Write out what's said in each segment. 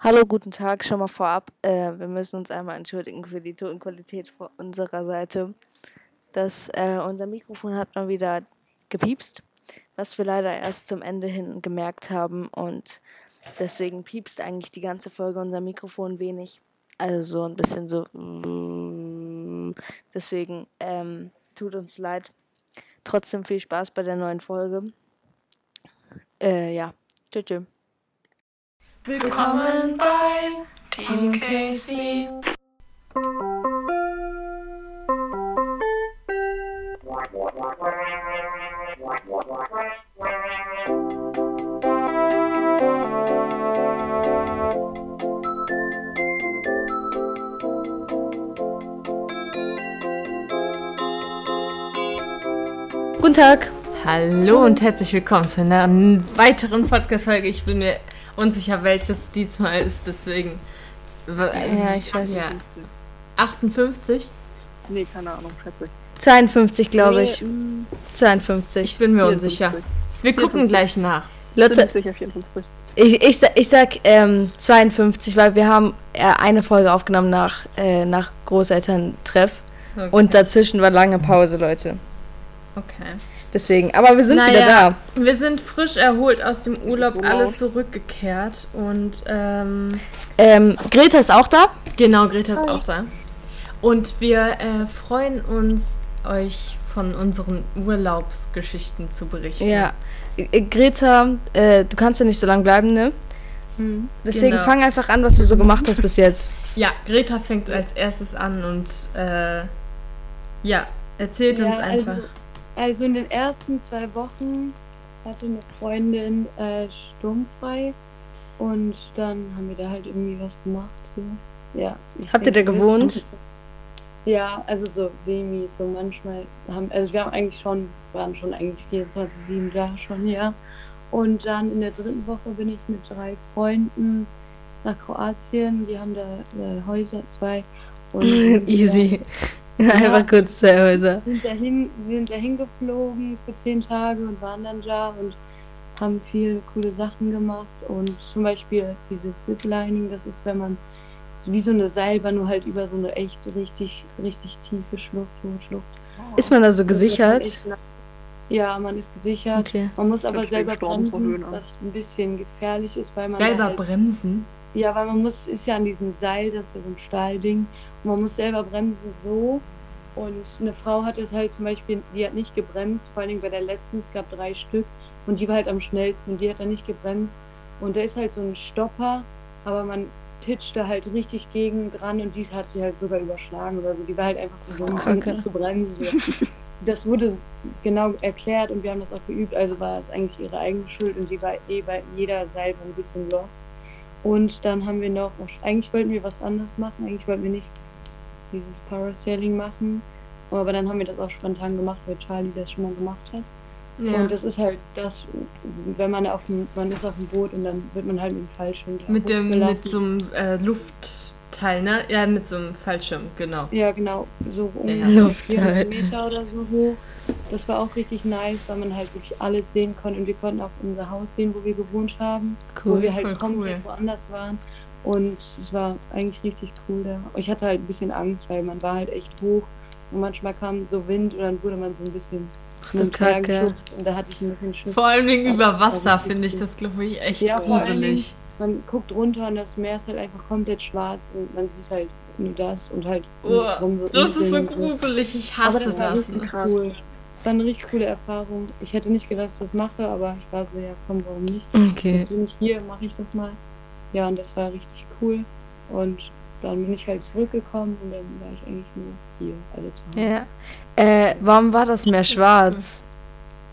Hallo, guten Tag, schon mal vorab. Äh, wir müssen uns einmal entschuldigen für die Tonqualität von unserer Seite. Das, äh, unser Mikrofon hat mal wieder gepiepst, was wir leider erst zum Ende hin gemerkt haben und deswegen piepst eigentlich die ganze Folge unser Mikrofon wenig. Also so ein bisschen so. Deswegen ähm, tut uns leid. Trotzdem viel Spaß bei der neuen Folge. Äh, ja. Tschüss. Willkommen bei Team Casey. Guten Tag. Hallo und herzlich willkommen zu einer weiteren Podcast-Folge. Ich bin mir unsicher, welches diesmal ist, deswegen. Ja, ich weiß ja. 58? Nee, keine Ahnung, schätze ich. 52, glaube ich. Nee, mm, 52. Ich bin mir 54. unsicher. Wir gucken gleich nach. Leute, ich 54. ich, ich sag ähm, 52, weil wir haben äh, eine Folge aufgenommen nach, äh, nach Großelterntreff Okay. und dazwischen war lange Pause, Leute. okay. Deswegen, aber wir sind Naja, wieder da. Wir sind frisch erholt aus dem Urlaub, So alle zurückgekehrt und ähm, Ähm, Greta ist auch da. genau, Greta ist auch da. Und wir äh, freuen uns, euch von unseren Urlaubsgeschichten zu berichten. Ja. Äh, Greta, äh, du kannst ja nicht so lange bleiben, ne? Mhm. Deswegen Genau. fang einfach an, was du so gemacht hast bis jetzt. Ja, Greta fängt als erstes an und äh, ja, erzählt uns Ja, einfach. Also, also in den ersten zwei Wochen hatte eine Freundin äh, sturmfrei und dann haben wir da halt irgendwie was gemacht. So. Ja, Habt ihr da gewohnt? Ja, also so semi, so manchmal haben, also wir haben eigentlich schon, waren schon eigentlich 24-7 da schon, ja. Und dann in der dritten Woche bin ich mit drei Freunden nach Kroatien, die haben da äh, Häuser, zwei. Und Easy. Einfach kurz zwei Häuser. sind dahin, sind dahin geflogen für zehn Tage und waren dann da und haben viele coole Sachen gemacht und zum Beispiel dieses Ziplining, das ist, wenn man wie so eine Seilbahn, nur halt über so eine echt richtig, richtig tiefe Schlucht, hohe Schlucht. Ist man da so Das ist halt gesichert? echt Ja, man ist gesichert. Okay. Man muss aber selber bremsen, was ein bisschen gefährlich ist, weil man Selber halt, bremsen. ja, weil man muss, ist ja an diesem Seil, das ist ja so ein Stahlding, man muss selber bremsen so. Und eine Frau hat es halt zum Beispiel, die hat nicht gebremst, vor allen Dingen bei der letzten, es gab drei Stück, und die war halt am schnellsten, und die hat dann nicht gebremst. Und da ist halt so ein Stopper, aber man titscht da halt richtig gegen dran und dies hat sie halt sogar überschlagen oder so. Die war halt einfach zu dumm, Kacke. zu bremsen. So. Das wurde genau erklärt und wir haben das auch geübt, also war es eigentlich ihre eigene Schuld und die war eh bei jeder Seite ein bisschen lost. Und dann haben wir noch, eigentlich wollten wir was anderes machen, eigentlich wollten wir nicht dieses Parasailing machen, aber dann haben wir das auch spontan gemacht, weil Charlie das schon mal gemacht hat. Ja. Und das ist halt das, wenn man auf dem, man ist auf dem Boot und dann wird man halt mit dem Fallschirm mit dem mit so einem äh, Luftteil, ne? Ja, mit so einem Fallschirm, genau. Ja, genau, so Ja. ungefähr Luftteil. 400 Meter oder so hoch. Das war auch richtig nice, weil man halt wirklich alles sehen konnte und wir konnten auch unser Haus sehen, wo wir gewohnt haben, wo Cool. wir halt voll komplett woanders waren. Und es war eigentlich richtig cool da. Ich hatte halt ein bisschen Angst, weil man war halt echt hoch und manchmal kam so Wind und dann wurde man so ein bisschen Ach und Kacke. und da hatte ich ein bisschen Schiss. Vor allem über war Wasser finde ich das, glaube ich, echt Ja, gruselig. Man guckt runter und das Meer ist halt einfach komplett schwarz und man sieht halt nur das und halt Oh, so Das ist so gruselig, ich Aber hasse das war das. richtig Ne? cool. Das war eine richtig coole Erfahrung. Ich hätte nicht gedacht, dass ich das mache, aber ich war so, ja komm, warum nicht? Okay. Jetzt bin ich hier, mache ich das mal. Ja, und das war richtig cool. Und dann bin ich halt zurückgekommen und dann war ich eigentlich nur hier, also zu Hause. Ja. Äh, warum war das Meer schwarz?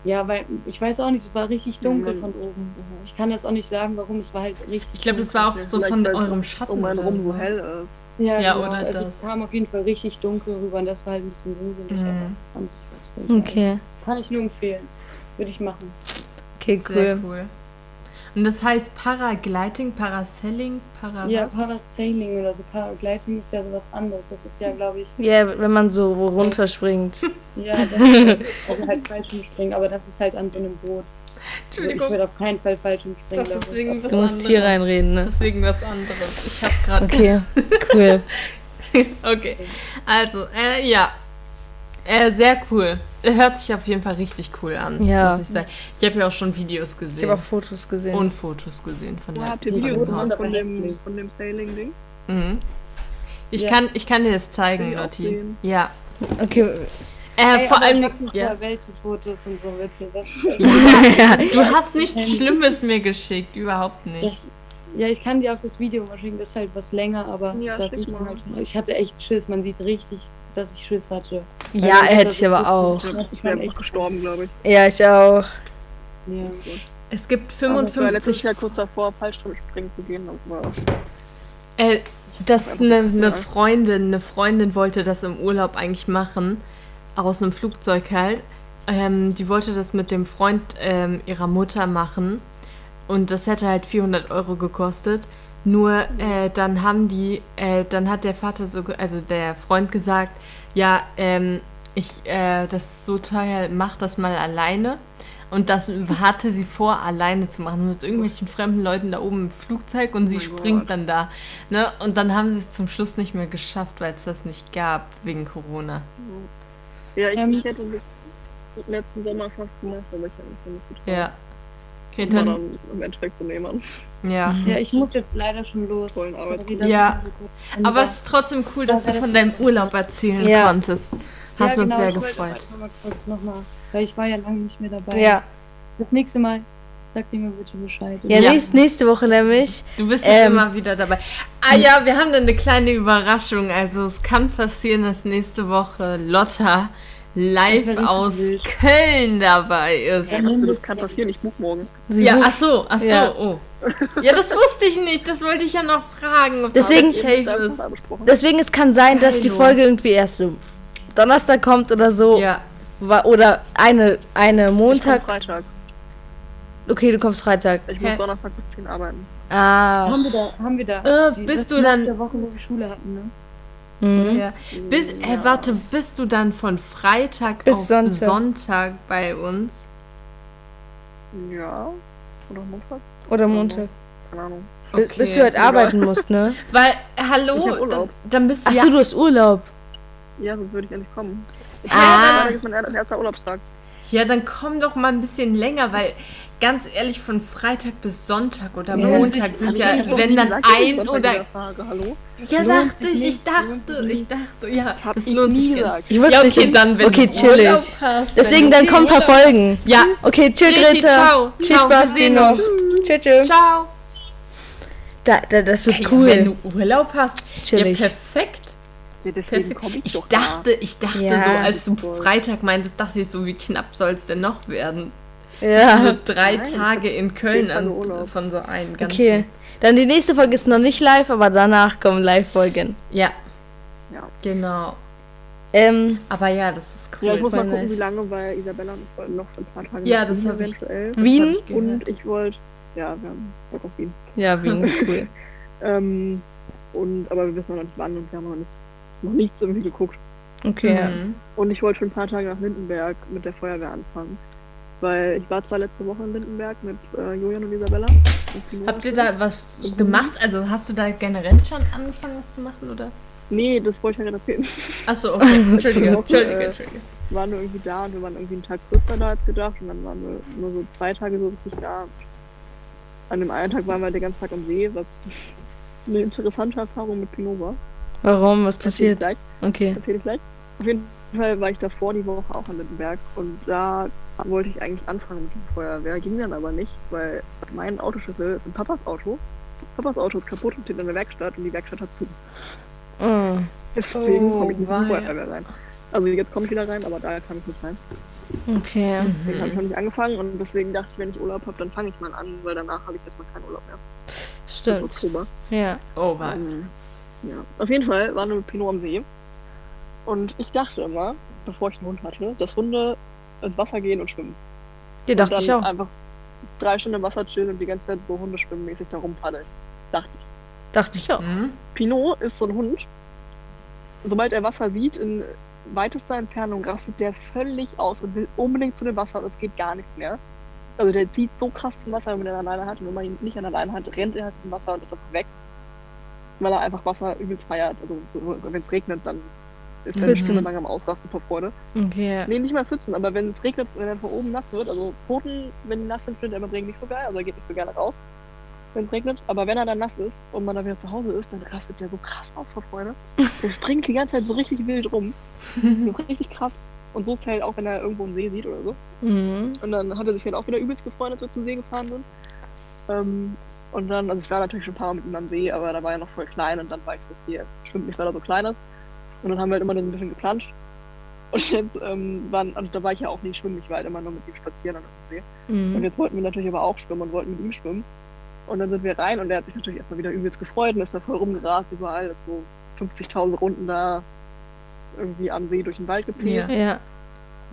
Ja, weil ich weiß auch nicht, es war richtig dunkel Mhm. von oben. Ich kann das auch nicht sagen, warum. Es war halt richtig. Ich glaube, das dunkel. war auch so von eurem Schatten Um einen oder rum so. hell ist. Ja, Ja, genau. oder also das. Es kam auf jeden Fall richtig dunkel rüber und das war halt ein bisschen gruselig. Mhm. Okay. Kann ich nur empfehlen. Würde ich machen. Okay, Sehr cool. Und das heißt Paragliding, Parasailing, Para Ja, was? Parasailing oder so. Paragliding ist ja sowas anderes. Das ist ja, glaube ich, Ja, wenn man so runterspringt. ja, das ist, also halt Fallschirmspringen, aber das ist halt an so einem Boot. Ich Entschuldigung. werde auf keinen Fall falsch springen. Das ist wegen was Du musst anderes. hier reinreden, Das ne? ist wegen was anderes. Ich habe gerade. Okay, cool. Okay. Also, äh, ja. Äh, sehr cool. Hört sich auf jeden Fall richtig cool an, Ja. muss ich sagen. Ich habe ja auch schon Videos Ich gesehen habe auch Fotos gesehen. und Fotos gesehen von Wo der habt ihr Die Videos von aber dem, von dem Sailing-Ding? Mhm. Ich, Ja. kann, ich kann dir das zeigen, ich Lotti. Ja. Okay, Äh, Ey, vor allem. Ich Ja. welche Fotos und so, willst du das? Du hast nichts Schlimmes mir geschickt, überhaupt nicht. das ja, ich kann dir auch das Video mal schicken, das ist halt was länger, aber Ja, das sieht man halt schon. Ich hatte echt Schiss, man sieht richtig, dass ich Schiss hatte. ja, hätte ich aber auch. Ich, Das ich wäre echt- gestorben, glaube ich. Ja, ich auch. Ja. Es gibt Ich war 55 Jahr kurz davor, Fallschirmspringen zu gehen. Äh, dass eine, eine Ja. Freundin, eine Freundin wollte das im Urlaub eigentlich machen, aus einem Flugzeug halt. Ähm, die wollte das mit dem Freund ähm, ihrer Mutter machen und das hätte halt 400 Euro gekostet. Nur äh, dann haben die, äh, dann hat der Vater so, ge- also der Freund gesagt, ja, ähm, ich, äh, das ist so teuer, mach das mal alleine. Und das hatte sie vor, alleine zu machen, mit irgendwelchen fremden Leuten da oben im Flugzeug und sie mein springt Gott. dann da. Ne? Und dann haben sie es zum Schluss nicht mehr geschafft, weil es das nicht gab wegen Corona. ja, ich, Ähm, ich hätte das letzten Sommer fast gemacht, aber ich habe mich nicht getraut. Ja. Okay, dann, dann im Endeffekt zu nehmen. ja. ja, ich muss jetzt leider schon los. Tollen Arbeit. Ja. Aber es ist trotzdem cool, dass du von deinem Urlaub erzählen Ja. konntest. Hat ja, uns genau, sehr gefreut. mal nochmal, weil ich war ja lange nicht mehr dabei. Ja. Das nächste Mal sagt ihr mir bitte Bescheid. Ja, Ja. Nächst, nächste Woche nämlich. Du bist jetzt Ähm. immer wieder dabei. Ah ja, wir haben dann eine kleine Überraschung. Also es kann passieren, dass nächste Woche Lotta live aus wild. Köln dabei ist. Ja. Also, das kann passieren, ich buch morgen. Sie Ja, ach so, ach so, Ja. oh. Ja, das wusste ich nicht. Das wollte ich ja noch fragen, ob Deswegen- das ist. Deswegen, es kann sein, dass die. Folge irgendwie erst so Donnerstag kommt oder so. Ja, Oder eine, eine Ich Montag. Freitag. Okay, du kommst Freitag. Ich muss Hä? Donnerstag bis 10 arbeiten. Ah. Haben wir da, haben wir da. Äh, Die- bist das du dann- der Woche, wo wir Schule hatten, ne? Mhm. ja. Bis, äh, warte, bist du dann von Freitag Bis auf Sonntag. Sonntag. bei uns? Ja. Oder Montag? Oder Montag. Keine Ahnung. Okay, Bis du halt arbeiten musst, ne? Weil, hallo, dann, dann bist du Achso, ja... du hast Urlaub. Ja, sonst würde ich ja nicht kommen. Ah. Freitag ist mein er- erster Urlaubstag. Ja, dann komm doch mal ein bisschen länger, weil ganz ehrlich, von Freitag bis Sonntag oder Ja. Montag sind ja, wenn dann ein oder... Ja, dachte ich, ich nicht, dachte, ich dachte, ja, Hab das ich lohnt sich gesagt. Ich wusste Ja, nicht. okay, dann, wenn okay, chillig. Urlaub hast, Deswegen, wenn dann kommen ein paar Folgen. Ja, Okay, chill, Greta. ciao. Viel Spaß dir noch. Tschüss, tschüss. ciao. Da, da, das wird Ey, cool. Wenn du Urlaub hast, Chillig. ja, perfekt. Perfekt. ich, Ich dachte, ich dachte Ja. so, als du. Freitag meintest, dachte ich so, wie knapp soll es denn noch werden? So ja. drei Nein, Tage in Köln an, Urlaub. von so einem ganzen. Okay. Dann die nächste Folge ist noch nicht live, aber danach kommen Live-Folgen. Ja, Ja. genau. Ähm, Aber ja, das ist cool. Ja, ich muss mal gucken, nice. wie lange, weil Isabella wollten noch für ein paar Tage Ja, das Wien hab ich- eventuell. Wien? hab ich. Und ich wollte, ja, wir haben Bock auf Wien. Ja, Wien, cool. Ähm, und, aber wir wissen noch nicht wann und wir haben noch nichts, noch nichts irgendwie geguckt. Okay. Mhm. Und ich wollte schon ein paar Tage nach Lindenberg mit der Feuerwehr anfangen. Weil ich war zwar letzte Woche in Lindenberg mit äh, Julian und Isabella. und Habt ihr da was Mhm. gemacht? Also hast du da generell schon angefangen, was zu machen, oder? Nee, das wollte ich ja gerade erzählen. Achso, okay. Entschuldige, Woche, Entschuldige, äh, Entschuldige. Wir waren nur irgendwie da und wir waren irgendwie einen Tag kürzer da als gedacht. Und dann waren wir nur so zwei Tage so richtig da. An dem einen Tag waren wir den ganzen Tag am See, was eine interessante Erfahrung mit Pinot war. Warum? Was Erzähl passiert? gleich. Okay. Erzähle ich gleich. Auf jeden Fall war ich davor die Woche auch in Lindenberg und da wollte ich eigentlich anfangen mit der Feuerwehr, ging dann aber nicht, weil mein Autoschlüssel ist in Papas Auto. Papas Auto ist kaputt und steht in der Werkstatt und die Werkstatt hat zu. Mm. Deswegen Oh, komme ich nicht in die weia. Feuerwehr rein. Also jetzt komme ich wieder rein, aber da kann ich nicht rein. Okay. Deswegen habe ich noch nicht angefangen und deswegen dachte ich, wenn ich Urlaub habe, dann fange ich mal an, weil danach habe ich erstmal keinen Urlaub mehr. Bis Stimmt. Oktober. Ja. Oh, war. Ähm, ja. Auf jeden Fall waren wir mit Pinot am See. Und ich dachte immer, bevor ich einen Hund hatte, dass Hunde ins Wasser gehen und schwimmen. Die dachte und ich dann auch. einfach drei Stunden im Wasser chillen und die ganze Zeit so Hundeschwimmmäßig da rumpaddeln. Dachte ich. Dachte ich auch. Mhm. Pinot ist so ein Hund. Sobald er Wasser sieht, in weitester Entfernung rastet der völlig aus und will unbedingt zu dem Wasser und es geht gar nichts mehr. Also der zieht so krass zum Wasser, wenn er ihn alleine hat. Und wenn man ihn nicht an der Leine hat, rennt er halt zum Wasser und ist einfach weg. Weil er einfach Wasser übelst feiert. Also so, wenn es regnet, dann ist er Pfützen. schon lange am Ausrasten vor Freude. Okay. Nee, nicht mal Pfützen, aber wenn es regnet, wenn er von oben nass wird, also Pfoten, wenn die nass sind, findet er im Regen nicht so geil, also er geht nicht so gerne raus, wenn es regnet. Aber wenn er dann nass ist und man dann wieder zu Hause ist, dann rastet der so krass aus vor Freude. Der springt die ganze Zeit so richtig wild rum. Das ist richtig krass. Und so ist es halt auch, wenn er irgendwo einen See sieht oder so. Mhm. Und dann hat er sich halt auch wieder übelst gefreut, als wir zum See gefahren sind. Ähm, und dann, also ich war natürlich schon ein paar Mal mit ihm am See, aber da war er noch voll klein und dann war ich so, okay, er schwimmt nicht, weil er so klein ist. Und dann haben wir halt immer nur so ein bisschen geplanscht. Und jetzt ähm, waren, also da war ich ja auch nicht schwimmen, ich war halt immer nur mit ihm spazieren an dem See. Und Mhm. jetzt wollten wir natürlich aber auch schwimmen und wollten mit ihm schwimmen. Und dann sind wir rein und er hat sich natürlich erstmal wieder übelst gefreut und ist da voll rumgerast überall, ist so 50.000 Runden da irgendwie am See durch den Wald gepäst. Ja.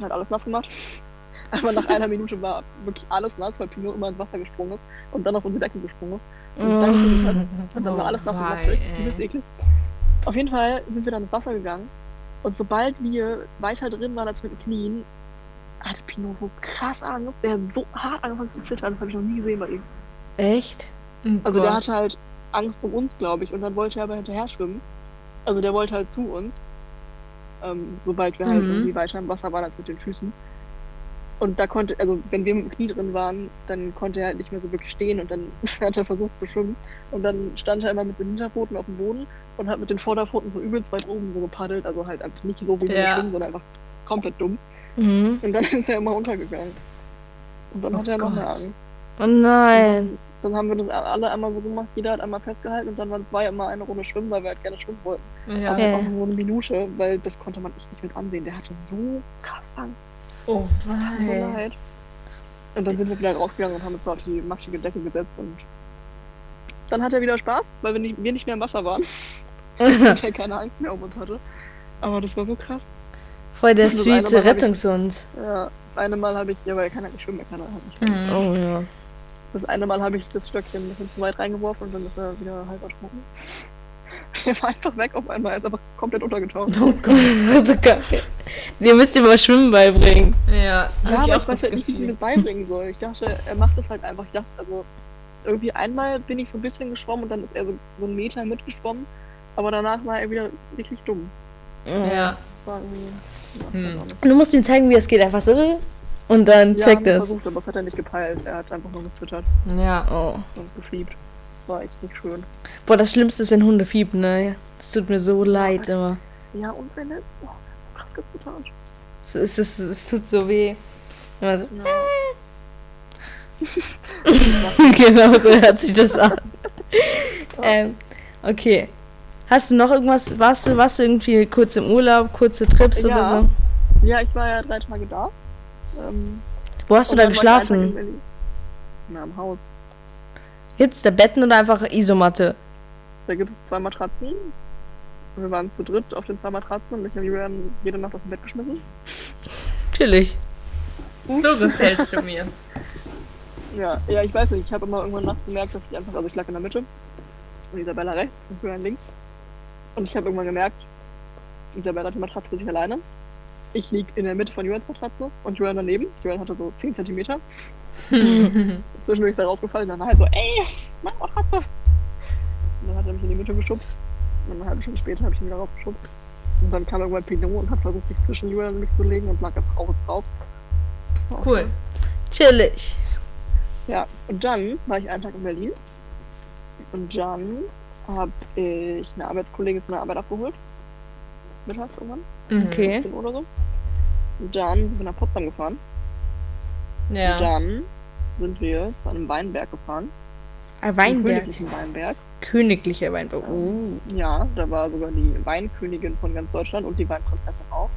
Hat alles nass gemacht. Aber nach einer Minute war wirklich alles nass, weil Pino immer ins Wasser gesprungen ist und dann auf unsere Decke gesprungen ist. Und sich dann hat. Und dann war alles nass und Oh, matschig. Auf jeden Fall sind wir dann ins Wasser gegangen. Und sobald wir weiter drin waren als mit den Knien, hatte Pino so krass Angst. Der hat so hart angefangen zu zittern. Das habe ich noch nie gesehen bei ihm. Echt? Oh Also der Gott. hatte halt Angst um uns, glaube ich. Und dann wollte er aber hinterher schwimmen. Also der wollte halt zu uns. Ähm, sobald wir halt Mhm. irgendwie weiter im Wasser waren als mit den Füßen. Und da konnte, also wenn wir mit dem Knie drin waren, dann konnte er halt nicht mehr so wirklich stehen und dann hat er versucht zu schwimmen. Und dann stand er immer mit den Hinterpfoten auf dem Boden und hat mit den Vorderpfoten so übelst weit oben so gepaddelt. Also halt einfach nicht so wie wir Ja. schwimmen, sondern einfach komplett dumm. Mhm. Und dann ist er immer untergegangen. Und dann Oh hat er noch mehr Gott. Angst. Oh nein. Dann haben wir das alle einmal so gemacht, jeder hat einmal festgehalten und dann waren zwei immer eine Runde schwimmen, weil wir halt gerne schwimmen wollten. Ja. Aber Okay. auch so eine Minute, weil das konnte man echt nicht mit ansehen. Der hatte so krass Angst. Oh, mir so wei. leid. Und dann sind wir wieder rausgegangen und haben uns so auf die matschige Decke gesetzt und dann hat er wieder Spaß, weil wir nicht, wir nicht mehr im Wasser waren und er keine Angst mehr um uns hatte. Aber das war so krass. Voll der süße Rettungshund. Ja, das eine Mal habe ich, ja, weil er kann halt nicht schwimmen, er kann halt nicht schwimmen. Mhm. Oh ja. Das eine Mal habe ich das Stöckchen ein bisschen zu weit reingeworfen und dann ist er wieder halb ertrunken. Er war einfach weg auf einmal, er ist einfach komplett untergetaucht. Oh Gott, das so geil. Ihr müsst ihm mal Schwimmen beibringen. Ja, Ja, ich aber auch ich das weiß halt nicht, wie ich ihm das beibringen soll. Ich dachte, er macht das halt einfach. Ich dachte, also irgendwie einmal bin ich so ein bisschen geschwommen und dann ist er so, so einen Meter mitgeschwommen. Aber danach war er wieder wirklich dumm. Ja. War. Ja, Hm. Du musst ihm zeigen, wie es geht. Einfach so. Und dann Ja, checkt es. versucht, aber das hat er nicht gepeilt. Er hat einfach nur gezittert Ja. Oh. und gefiebt. War echt nicht schön. Boah, das Schlimmste ist, wenn Hunde fiepen, ne? Das tut mir so leid immer. Ja, und wenn er oh, so krass gezittert. Es, es, es, es tut so weh. Immer so. Ja. genau, so hört sich das an. ähm, okay. Hast du noch irgendwas? Warst du, warst du irgendwie kurz im Urlaub, kurze Trips oder Ja. so? ja, ich war ja drei Tage da. Ähm, Wo hast du da geschlafen? Berlin. Na, im Haus. Gibt's da Betten oder einfach Isomatte? Da gibt es zwei Matratzen. Wir waren zu dritt auf den zwei Matratzen und ich habe Julian jede Nacht aus dem Bett geschmissen. Natürlich. So gefällst du mir. Ja, ja, ich weiß nicht. Ich habe immer irgendwann nachts gemerkt, dass ich einfach, also ich lag in der Mitte und Isabella rechts und Julian links. Und ich habe irgendwann gemerkt, Isabella hat die Matratze für sich alleine. Ich lieg in der Mitte von Julians Matratze und Julian daneben. Julian hatte so 10 Zentimeter. Zwischendurch ist er rausgefallen und dann war halt so, ey, meine Matratze. Und dann hat er mich in die Mitte geschubst. Und eine halbe Stunde später habe ich ihn wieder rausgeschubst. Und dann kam irgendwann Pinot und hat versucht, sich zwischen Julian und mich zu legen und lag einfach auch jetzt drauf. Cool. Chillig. Ja, und dann war ich einen Tag in Berlin. Und dann habe ich eine Arbeitskollegin von der Arbeit abgeholt. Mittags irgendwann, Mhm. Okay. 15 Uhr oder so. Und dann sind wir nach Potsdam gefahren. Und Ja. dann sind wir zu einem Weinberg gefahren. Ein Weinberg. königlichen Weinberg. Königlicher Weinberg. Oh. Ja, da war sogar die Weinkönigin von ganz Deutschland und die Weinprinzessin auch.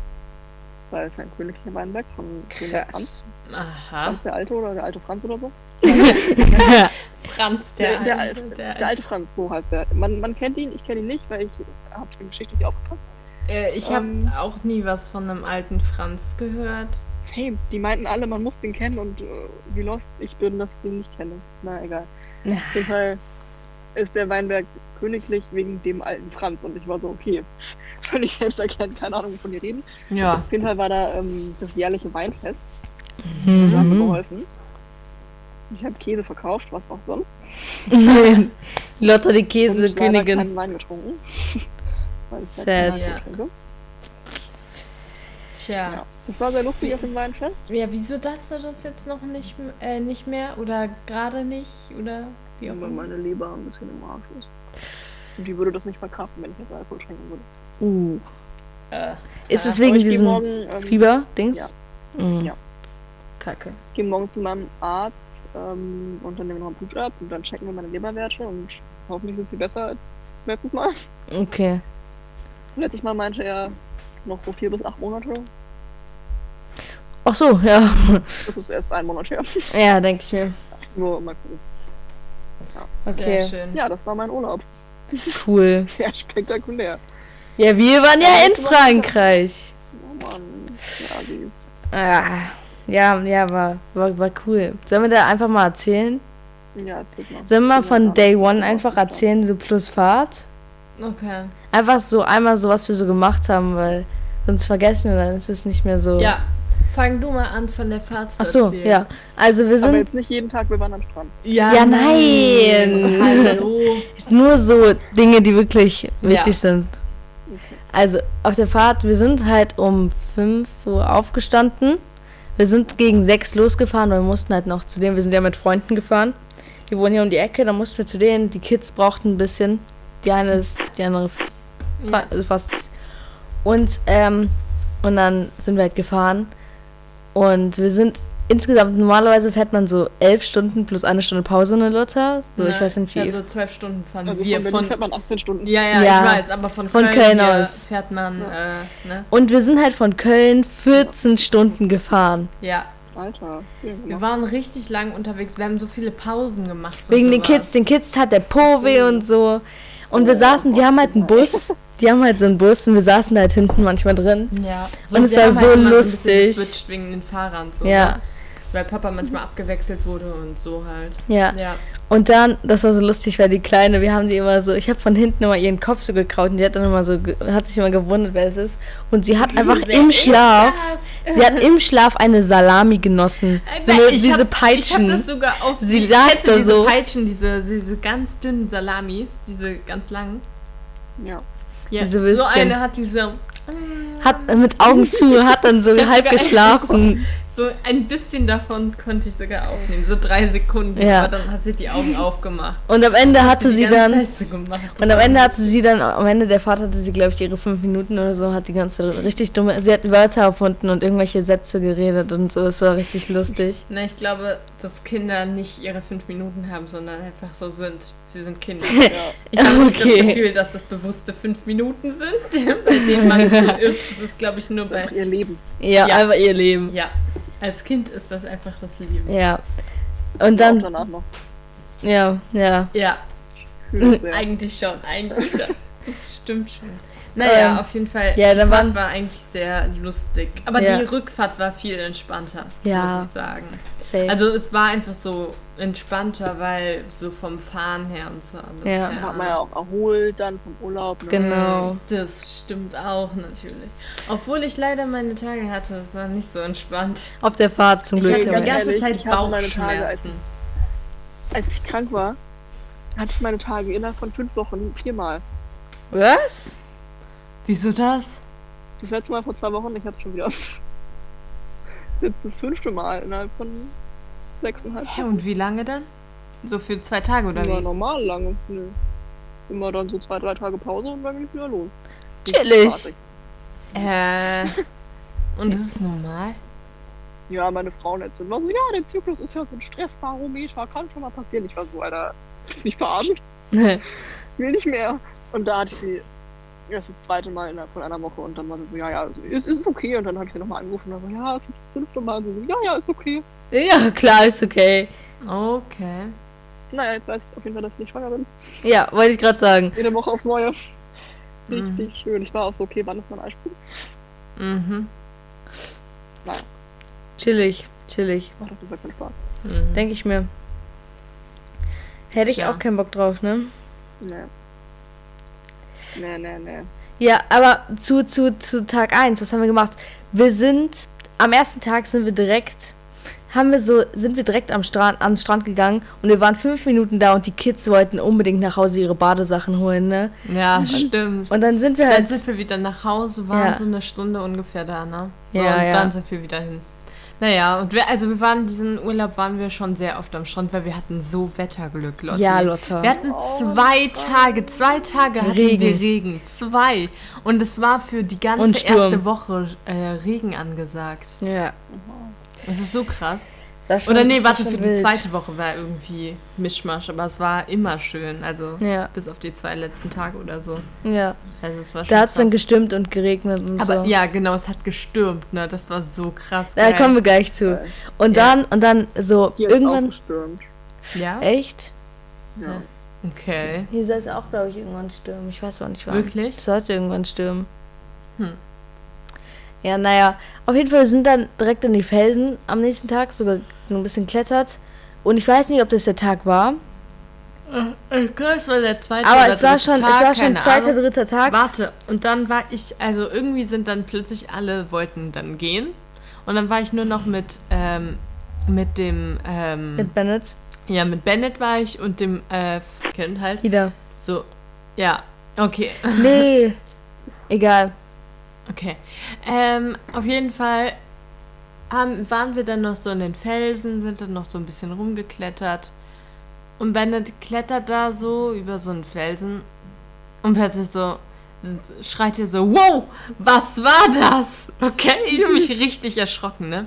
Weil es ist ein königlicher Weinberg von König Franz. Aha. Franz der Alte oder der alte Franz oder so. Franz, Der, der, der, Alte, alte, der alte Franz, so heißt der. Man, man kennt ihn, ich kenne ihn nicht, weil ich habe in Geschichte nicht aufgepasst. Äh, ich habe Ähm. auch nie was von einem alten Franz gehört. Same. Die meinten alle, man muss den kennen und äh, wie lost ich bin, dass ich den nicht kenne. Na egal. Na, Auf jeden Fall ist der Weinberg königlich wegen dem alten Franz und ich war so, okay, völlig selbst erklärt, keine Ahnung, wovon die reden. Ja. Auf jeden Fall war da ähm, das jährliche Weinfest. Da haben wir Mhm. geholfen. Ich habe Käse verkauft, was auch sonst. Nein. Lotta die Und ich Käsekönigin. keinen Wein getrunken. Weil ich Sad. halt Ja. trinke. Tja. Ja. Das war sehr lustig auf dem Weinfest. Ja, wieso darfst du das jetzt noch nicht, m- äh, nicht mehr oder gerade nicht oder wie auch Weil immer? meine Leber ein bisschen im Arsch ist. Und die würde das nicht verkraften, wenn ich jetzt Alkohol trinken würde. Uh. Äh, Ist es Aber wegen ich diesem morgen, ähm, Fieber-Dings? ja. Mhm. Ja. Kacke. gehe morgen zu meinem Arzt ähm, und dann nehmen wir noch ein Blut ab und dann checken wir meine Leberwerte und hoffentlich sind sie besser als letztes Mal. Okay. Letztes Mal meinte er noch so vier bis acht Monate. Ach so, ja. Das ist erst ein Monat her. Ja, denke ich mir. So, mal gucken. Okay. Sehr schön. Ja, das war mein Urlaub. Cool. Sehr spektakulär. Ja, wir waren ja Ja, in Frankreich. Oh Mann. Ja, süß. Ah, ja, ja, war, war, war cool. Sollen wir da einfach mal erzählen? Ja, erzähl mal. Sollen wir mal von. Day One Ja, einfach erzählen, so plus Fahrt? Okay. Einfach so einmal so, was wir so gemacht haben, weil sonst vergessen wir, dann ist es nicht mehr so. Ja, fang du mal an von der Fahrt zu Ach so, erzählen. ja. Also wir Aber sind jetzt nicht jeden Tag, wir waren am Strand. Ja, Ja, nein. Hallo. nur so Dinge, die wirklich wichtig Ja. sind. Also auf der Fahrt, wir sind halt um 5 Uhr aufgestanden. Wir sind gegen 6 losgefahren, weil wir mussten halt noch zu denen, wir sind ja mit Freunden gefahren. Die wohnen hier um die Ecke, da mussten wir zu denen, die Kids brauchten ein bisschen. Die eine ist, die andere Ja. fast. Und, ähm, und dann sind wir halt gefahren. Und wir sind insgesamt, normalerweise fährt man so elf Stunden plus eine Stunde Pause in der Luther. So, ich Nein, weiß nicht wie. Also zwölf Stunden fahren Also wir von von. fährt man 18 Stunden. Ja, ja, Ja. ich weiß, aber von, Von Köln, Köln aus. fährt man, äh, ne? Und wir sind halt von Köln 14 Stunden gefahren. Ja, Alter, wir waren richtig lang unterwegs. Wir haben so viele Pausen gemacht. Wegen den sowas. Kids. Den Kids hat der Po weh und so. Und wir saßen, die haben halt einen Bus. Die haben halt so einen Bus und wir saßen da halt hinten manchmal drin. Ja. Und es war so halt ein lustig. geswitcht wegen den Fahrern so. Ja. Ne? Weil Papa manchmal abgewechselt wurde und so halt. Ja. Ja. Und dann, das war so lustig, weil die Kleine, wir haben die immer so, ich habe von hinten immer ihren Kopf so gekraut und die hat dann immer so, hat sich immer gewundert, wer es ist. Und sie hat einfach im Schlaf, sie hat im Schlaf eine Salami genossen. So eine, ich diese hab, Peitschen. Ich hab das sogar auf. Sie lag da diese so. Peitschen, diese, diese ganz dünnen Salamis, diese ganz langen. Ja. Ja, Diese so eine hat diese. hat äh, mit Augen zu, hat dann so halb geschlafen. So ein bisschen davon konnte ich sogar aufnehmen. So drei Sekunden. Ja. Aber dann hat sie die Augen aufgemacht. Und am Ende hatte die sie ganze dann, so gemacht. und am Ende hatte sie dann, am Ende der Fahrt hatte sie, glaube ich, ihre fünf Minuten oder so, hat die ganze richtig dumme, sie hat Wörter erfunden und irgendwelche Sätze geredet und so, es war richtig lustig. Na, ich glaube, dass Kinder nicht ihre fünf Minuten haben, sondern einfach so sind. Sie sind Kinder. ja. Ich habe nicht Okay. das Gefühl, dass das bewusste fünf Minuten sind, bei denen man so ist. Das ist, glaube ich, nur bei. Einfach ihr Leben. Ja, Ja. einfach ihr Leben. Ja, als Kind ist das einfach das Leben. Ja. Und Dann, dann, danach noch. ja, ja. Ja, eigentlich schon, eigentlich schon. Das stimmt schon. Naja, Ähm, auf jeden Fall. ja, die Fahrt waren- war eigentlich sehr lustig. Aber Ja. die Rückfahrt war viel entspannter, Ja. muss ich sagen. Safe. Also es war einfach so entspannter, weil so vom Fahren her und so alles. Ja. hat man ja auch erholt dann vom Urlaub. Ne? genau. Das stimmt auch natürlich. Obwohl ich leider meine Tage hatte, es war nicht so entspannt. Auf der Fahrt zum Ich Glück. hatte die ganze ehrlich, Zeit ich hatte meine Tage, als Bauchschmerzen. Als ich krank war, hatte ich meine Tage innerhalb von fünf Wochen viermal. Was? Wieso das? Das letzte Mal vor zwei Wochen, ich hatte schon wieder. Jetzt das fünfte Mal innerhalb von sechseinhalb Hä, und wie lange dann? So für zwei Tage oder Immer wie? normal lange. Nö. Immer dann so zwei, drei Tage Pause und dann geht's wieder los. Chillig. Äh. Und das ist normal? Ja, meine Frauen erzählen war so, ja, der Zyklus ist ja so ein Stressbarometer, kann schon mal passieren. Ich war so, Alter, mich verarschen? Ich will nicht mehr. Und da hatte ich sie das ist das zweite Mal innerhalb von einer Woche und dann war sie so, ja, ja, also, ist, ist okay. Und dann habe ich sie nochmal angerufen und war so, ja, es ist das fünfte Mal. Und sie so, ja, ja, ist okay. ja, klar, ist okay. Okay. Naja, jetzt weiß ich auf jeden Fall, dass ich nicht schwanger bin. Ja, wollte ich gerade sagen. Jede Woche aufs Neue. Mhm. Richtig schön. Ich war auch so, okay, wann ist mein Eisprung? Mhm. Chillig, chillig. Macht auf jeden Fall keinen Spaß. mhm. Denke ich mir. Hätte ich Tja. auch keinen Bock drauf, ne? Nee. Nee, nee, nee. Ja, aber zu, zu, zu Tag 1, was haben wir gemacht? Wir sind, am ersten Tag sind wir direkt, haben wir so, sind wir direkt am Strand, ans Strand gegangen und wir waren fünf Minuten da und die Kids wollten unbedingt nach Hause ihre Badesachen holen, ne? Ja, stimmt. Und dann sind wir Dann halt. sind wir wieder nach Hause, waren Ja. so eine Stunde ungefähr da, ne? So, Ja, und ja. dann sind wir wieder hin. Naja, und wir, also wir waren, diesen Urlaub waren wir schon sehr oft am Strand, weil wir hatten so Wetterglück, Lotti. Ja, Lotta. Wir hatten zwei Tage, zwei Tage hatten Regen. wir Regen, zwei. Und es war für die ganze erste Woche äh, Regen angesagt. Ja. Das ist so krass. Schon- Oder nee, warte, für die wild. zweite Woche war irgendwie Mischmasch, aber es war immer schön. Also Ja, bis auf die zwei letzten Tage oder so. ja. Also es war schon Da hat es dann gestürmt und geregnet und Aber so. ja, genau, es hat gestürmt, ne? Das war so krass. Da geil. kommen wir gleich zu. Und Ja. dann, und dann so Hier ist auch irgendwann. gestürmt. Ja? Echt? Ja. Okay. Hier soll es auch, glaube ich, irgendwann stürmen. Ich weiß auch nicht wann. Wirklich? Es sollte irgendwann stürmen. Hm. Ja, naja. Auf jeden Fall sind dann direkt in die Felsen am nächsten Tag, sogar so ein bisschen klettert. Und ich weiß nicht, ob das der Tag war. Es war der zweite Aber oder es war schon, Tag, es war schon zweiter, Ahnung. dritter Tag. Warte, und dann war ich, also irgendwie sind dann plötzlich alle wollten dann gehen. Und dann war ich nur noch mit, ähm, mit dem, ähm, Mit Bennett. ja, mit Bennett war ich und dem, äh, Kind halt. Ida. So, ja, okay. Nee. Egal. Okay. Ähm, auf jeden Fall haben, waren wir dann noch so in den Felsen, sind dann noch so ein bisschen rumgeklettert. Und Bennett klettert da so über so einen Felsen und plötzlich so schreit ihr so, wow, was war das? Okay, ich habe mich richtig erschrocken, ne?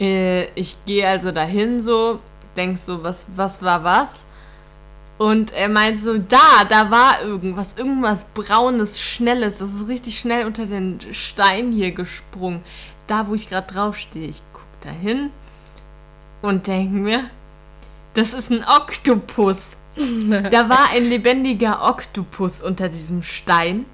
Äh, Ich gehe also dahin so, denk so, was, was war was? Und er meint so, da, da war irgendwas, irgendwas braunes, schnelles. Das ist richtig schnell unter den Stein hier gesprungen. Da, wo ich gerade draufstehe. Ich guck da hin und denke mir, das ist ein Oktopus. da war ein lebendiger Oktopus unter diesem Stein.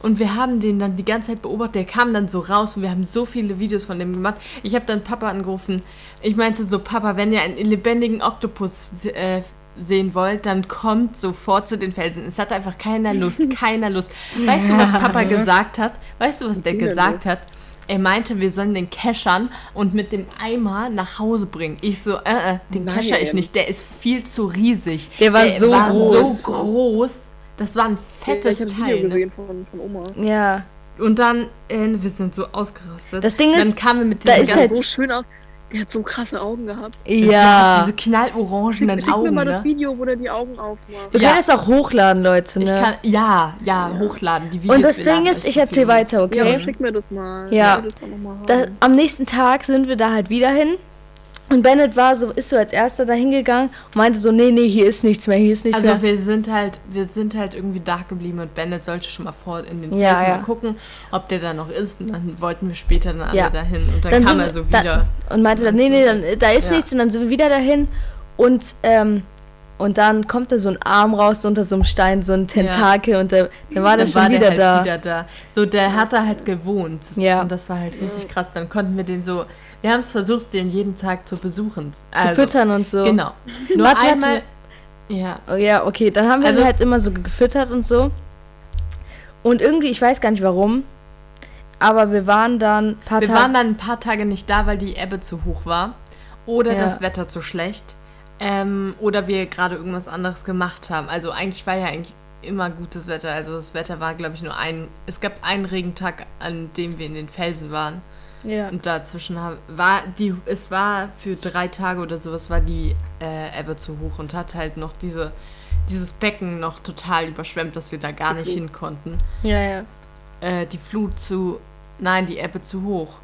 Und wir haben den dann die ganze Zeit beobachtet. Der kam dann so raus und wir haben so viele Videos von dem gemacht. Ich habe dann Papa angerufen. Ich meinte so, Papa, wenn ihr einen lebendigen Oktopus äh, sehen wollt, dann kommt sofort zu den Felsen. Es hatte einfach keiner Lust, keiner Lust. Weißt du, was Papa gesagt hat? Weißt du, was der gesagt hat? Er meinte, wir sollen den keschern und mit dem Eimer nach Hause bringen. Ich so, äh, äh den Nein. kescher ich nicht. Der ist viel zu riesig. Der war so groß. so groß. Das war ein fettes ich Teil. Video Ne? gesehen von, von Oma. Ja. Und dann, äh, wir sind so ausgerastet. Das Ding dann ist, kamen wir mit da diesen ist Der halt- hat so schön aus. Der hat so krasse Augen gehabt. Ja. diese knallorangenen Schick, schick mir Augen, mal das ne? Video, wo der die Augen aufmacht. Wir Ja. können es auch hochladen, Leute, ne? Ich kann, ja, ja, hochladen, die Videos. Und das Ding ist, ich erzähle weiter, Ja, okay? aber schick mir das mal. Ja. Das mal haben. Da, am nächsten Tag sind wir da halt wieder hin. Und Bennett war so, ist so als erster da hingegangen und meinte so, nee, nee, hier ist nichts mehr, hier ist nichts Also mehr. wir sind halt, wir sind halt irgendwie da geblieben und Bennett sollte schon mal vor in den Felsen Ja, ja. mal gucken, ob der da noch ist. Und dann wollten wir später dann alle Ja. dahin. Und dann, Dann kam er so da- wieder. Und meinte dann, nee, nee, dann, da ist Ja. nichts. Und dann sind wir wieder dahin. Und, ähm, und dann kommt da so ein Arm raus unter so einem Stein, so ein Tentakel. Und da, dann war der dann schon war wieder der halt da. wieder da. So, der hat da halt gewohnt. Ja. Und das war halt richtig krass. Dann konnten wir den so, wir haben es versucht, den jeden Tag zu besuchen. Zu Also, füttern und so. Genau. Nur hat einmal. Ja. Oh, Ja, okay, dann haben wir Also- sie halt immer so gefüttert und so. Und irgendwie, ich weiß gar nicht warum, aber wir waren dann ein paar Wir Tage. waren dann ein paar Tage nicht da, weil die Ebbe zu hoch war. Oder Ja. das Wetter zu schlecht. Ähm, oder wir gerade irgendwas anderes gemacht haben. Also eigentlich war ja eigentlich immer gutes Wetter. Also das Wetter war, glaube ich, nur ein. Es gab einen Regentag, an dem wir in den Felsen waren. Ja. Und dazwischen war die. Es war für drei Tage oder sowas war die äh, Ebbe zu hoch und hat halt noch diese dieses Becken noch total überschwemmt, dass wir da gar nicht hin konnten. ja, ja. Äh, die Flut zu. Nein, die Ebbe zu hoch.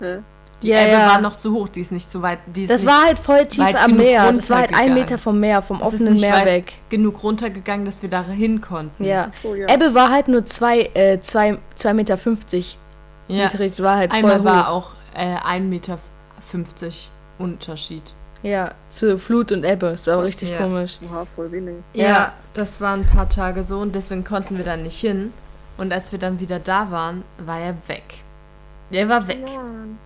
Hä? Die Ja, Ebbe ja. war noch zu hoch, die ist nicht so weit. Die ist Das nicht war halt voll tief am Meer. Das war halt ein. Meter vom Meer, vom ist offenen nicht Meer weit weg. genug runtergegangen, dass wir da hin konnten. Ja. So, ja. Ebbe war halt nur zwei, äh, zwei, zwei Meter fünfzig ja. niedrig. War halt voll Einmal hoch. war auch äh, 1,50 Meter Unterschied. Ja, zu Flut und Ebbe. Das war aber richtig Ja. komisch. Oha, voll wenig. Ja. Ja. das waren ein paar Tage so und deswegen konnten wir da nicht hin. Und als wir dann wieder da waren, war er weg. Der war weg. Mann.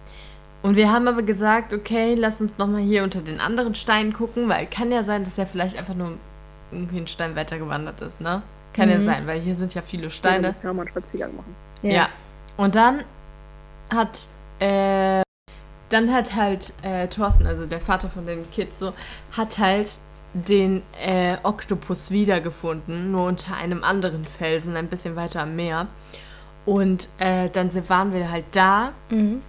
Und wir haben aber gesagt, okay, lass uns nochmal hier unter den anderen Steinen gucken, weil kann ja sein, dass er vielleicht einfach nur irgendwie einen Stein weitergewandert ist, ne? Kann ja Mhm. sein, weil hier sind ja viele Ja, Steine. ja einen Spaziergang machen. Ja. Und dann hat äh, dann hat halt äh, Thorsten, also der Vater von den Kids, so, hat halt den äh, Oktopus wiedergefunden, nur unter einem anderen Felsen, ein bisschen weiter am Meer. Und äh, dann waren wir halt da,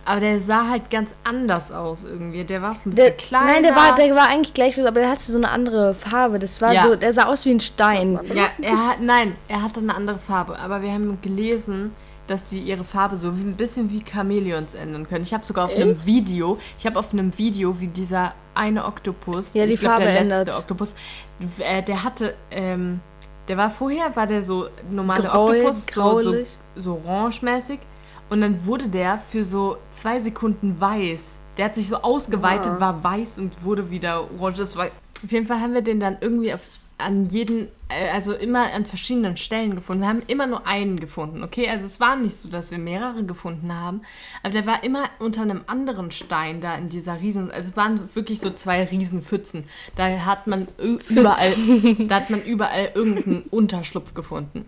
aber der sah halt ganz anders aus irgendwie. Der war ein bisschen Der, kleiner. nein, der war, der war eigentlich gleich groß, aber der hatte so eine andere Farbe. Das war Ja. so, der sah aus wie ein Stein. Ja, er hat, nein, er hatte eine andere Farbe. Aber wir haben gelesen, dass die ihre Farbe so ein bisschen wie Chamäleons ändern können. Ich habe sogar auf einem Video, ich habe auf einem Video, wie dieser eine Oktopus, Ja, die ich glaub, Farbe der letzte ändert. Oktopus, äh, der hatte, ähm, der war vorher, war der so normale Grau, Oktopus, so, so, graulich. so orange-mäßig. Und dann wurde der für so zwei Sekunden weiß. Der hat sich so ausgeweitet, Ah. war weiß und wurde wieder orange. Das war, auf jeden Fall haben wir den dann irgendwie auf, an jeden, äh, also immer an verschiedenen Stellen gefunden. Wir haben immer nur einen gefunden, okay? Also es war nicht so, dass wir mehrere gefunden haben, aber der war immer unter einem anderen Stein da in dieser riesen, also es waren wirklich so zwei Riesenpfützen. Da hat man überall, da hat man überall irgendeinen Unterschlupf gefunden.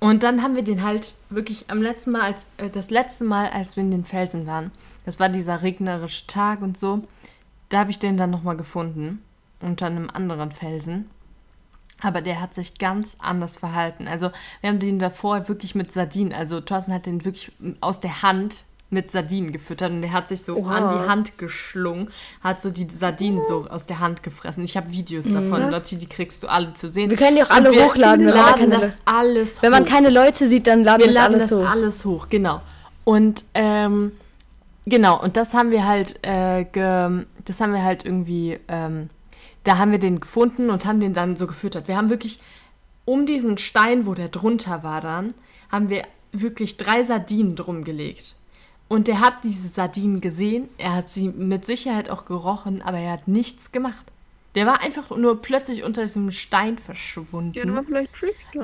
Und dann haben wir den halt wirklich am letzten Mal, als, äh, das letzte Mal, als wir in den Felsen waren, das war dieser regnerische Tag und so, da habe ich den dann nochmal gefunden, unter einem anderen Felsen. Aber der hat sich ganz anders verhalten. Also wir haben den davor wirklich mit Sardinen, also Thorsten hat den wirklich aus der Hand mit Sardinen gefüttert und der hat sich so Oha. an die Hand geschlungen, hat so die Sardinen so aus der Hand gefressen. Ich habe Videos davon, Lotti, die kriegst du alle zu sehen. Wir können die auch alle wir hochladen, wenn man da laden keine das Le- alles Wenn man hoch. keine Leute sieht, dann laden Wir wir das laden alles das hoch. alles hoch, genau. Und ähm, genau, und das haben wir halt, äh, das haben wir halt irgendwie, ähm, da haben wir den gefunden und haben den dann so gefüttert. Wir haben wirklich um diesen Stein, wo der drunter war dann, haben wir wirklich drei Sardinen drum gelegt. Und der hat diese Sardinen gesehen, er hat sie mit Sicherheit auch gerochen, aber er hat nichts gemacht. Der war einfach nur plötzlich unter diesem Stein verschwunden. Ja, du war vielleicht.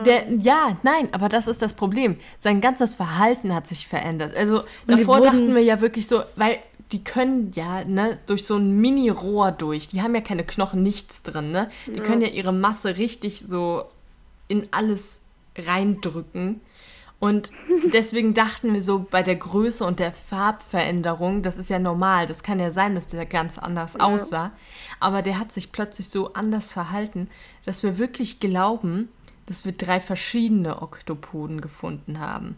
Der, ja, nein, aber das ist das Problem. Sein ganzes Verhalten hat sich verändert. Also die davor wurden- dachten wir ja wirklich so, weil die können ja ne, durch so ein Mini-Rohr durch. Die haben ja keine Knochen, nichts drin. Ne? Die können ja ihre Masse richtig so in alles reindrücken. Und deswegen dachten wir so bei der Größe und der Farbveränderung, das ist ja normal, das kann ja sein, dass der ganz anders aussah. Aber der hat sich plötzlich so anders verhalten, dass wir wirklich glauben, dass wir drei verschiedene Oktopoden gefunden haben.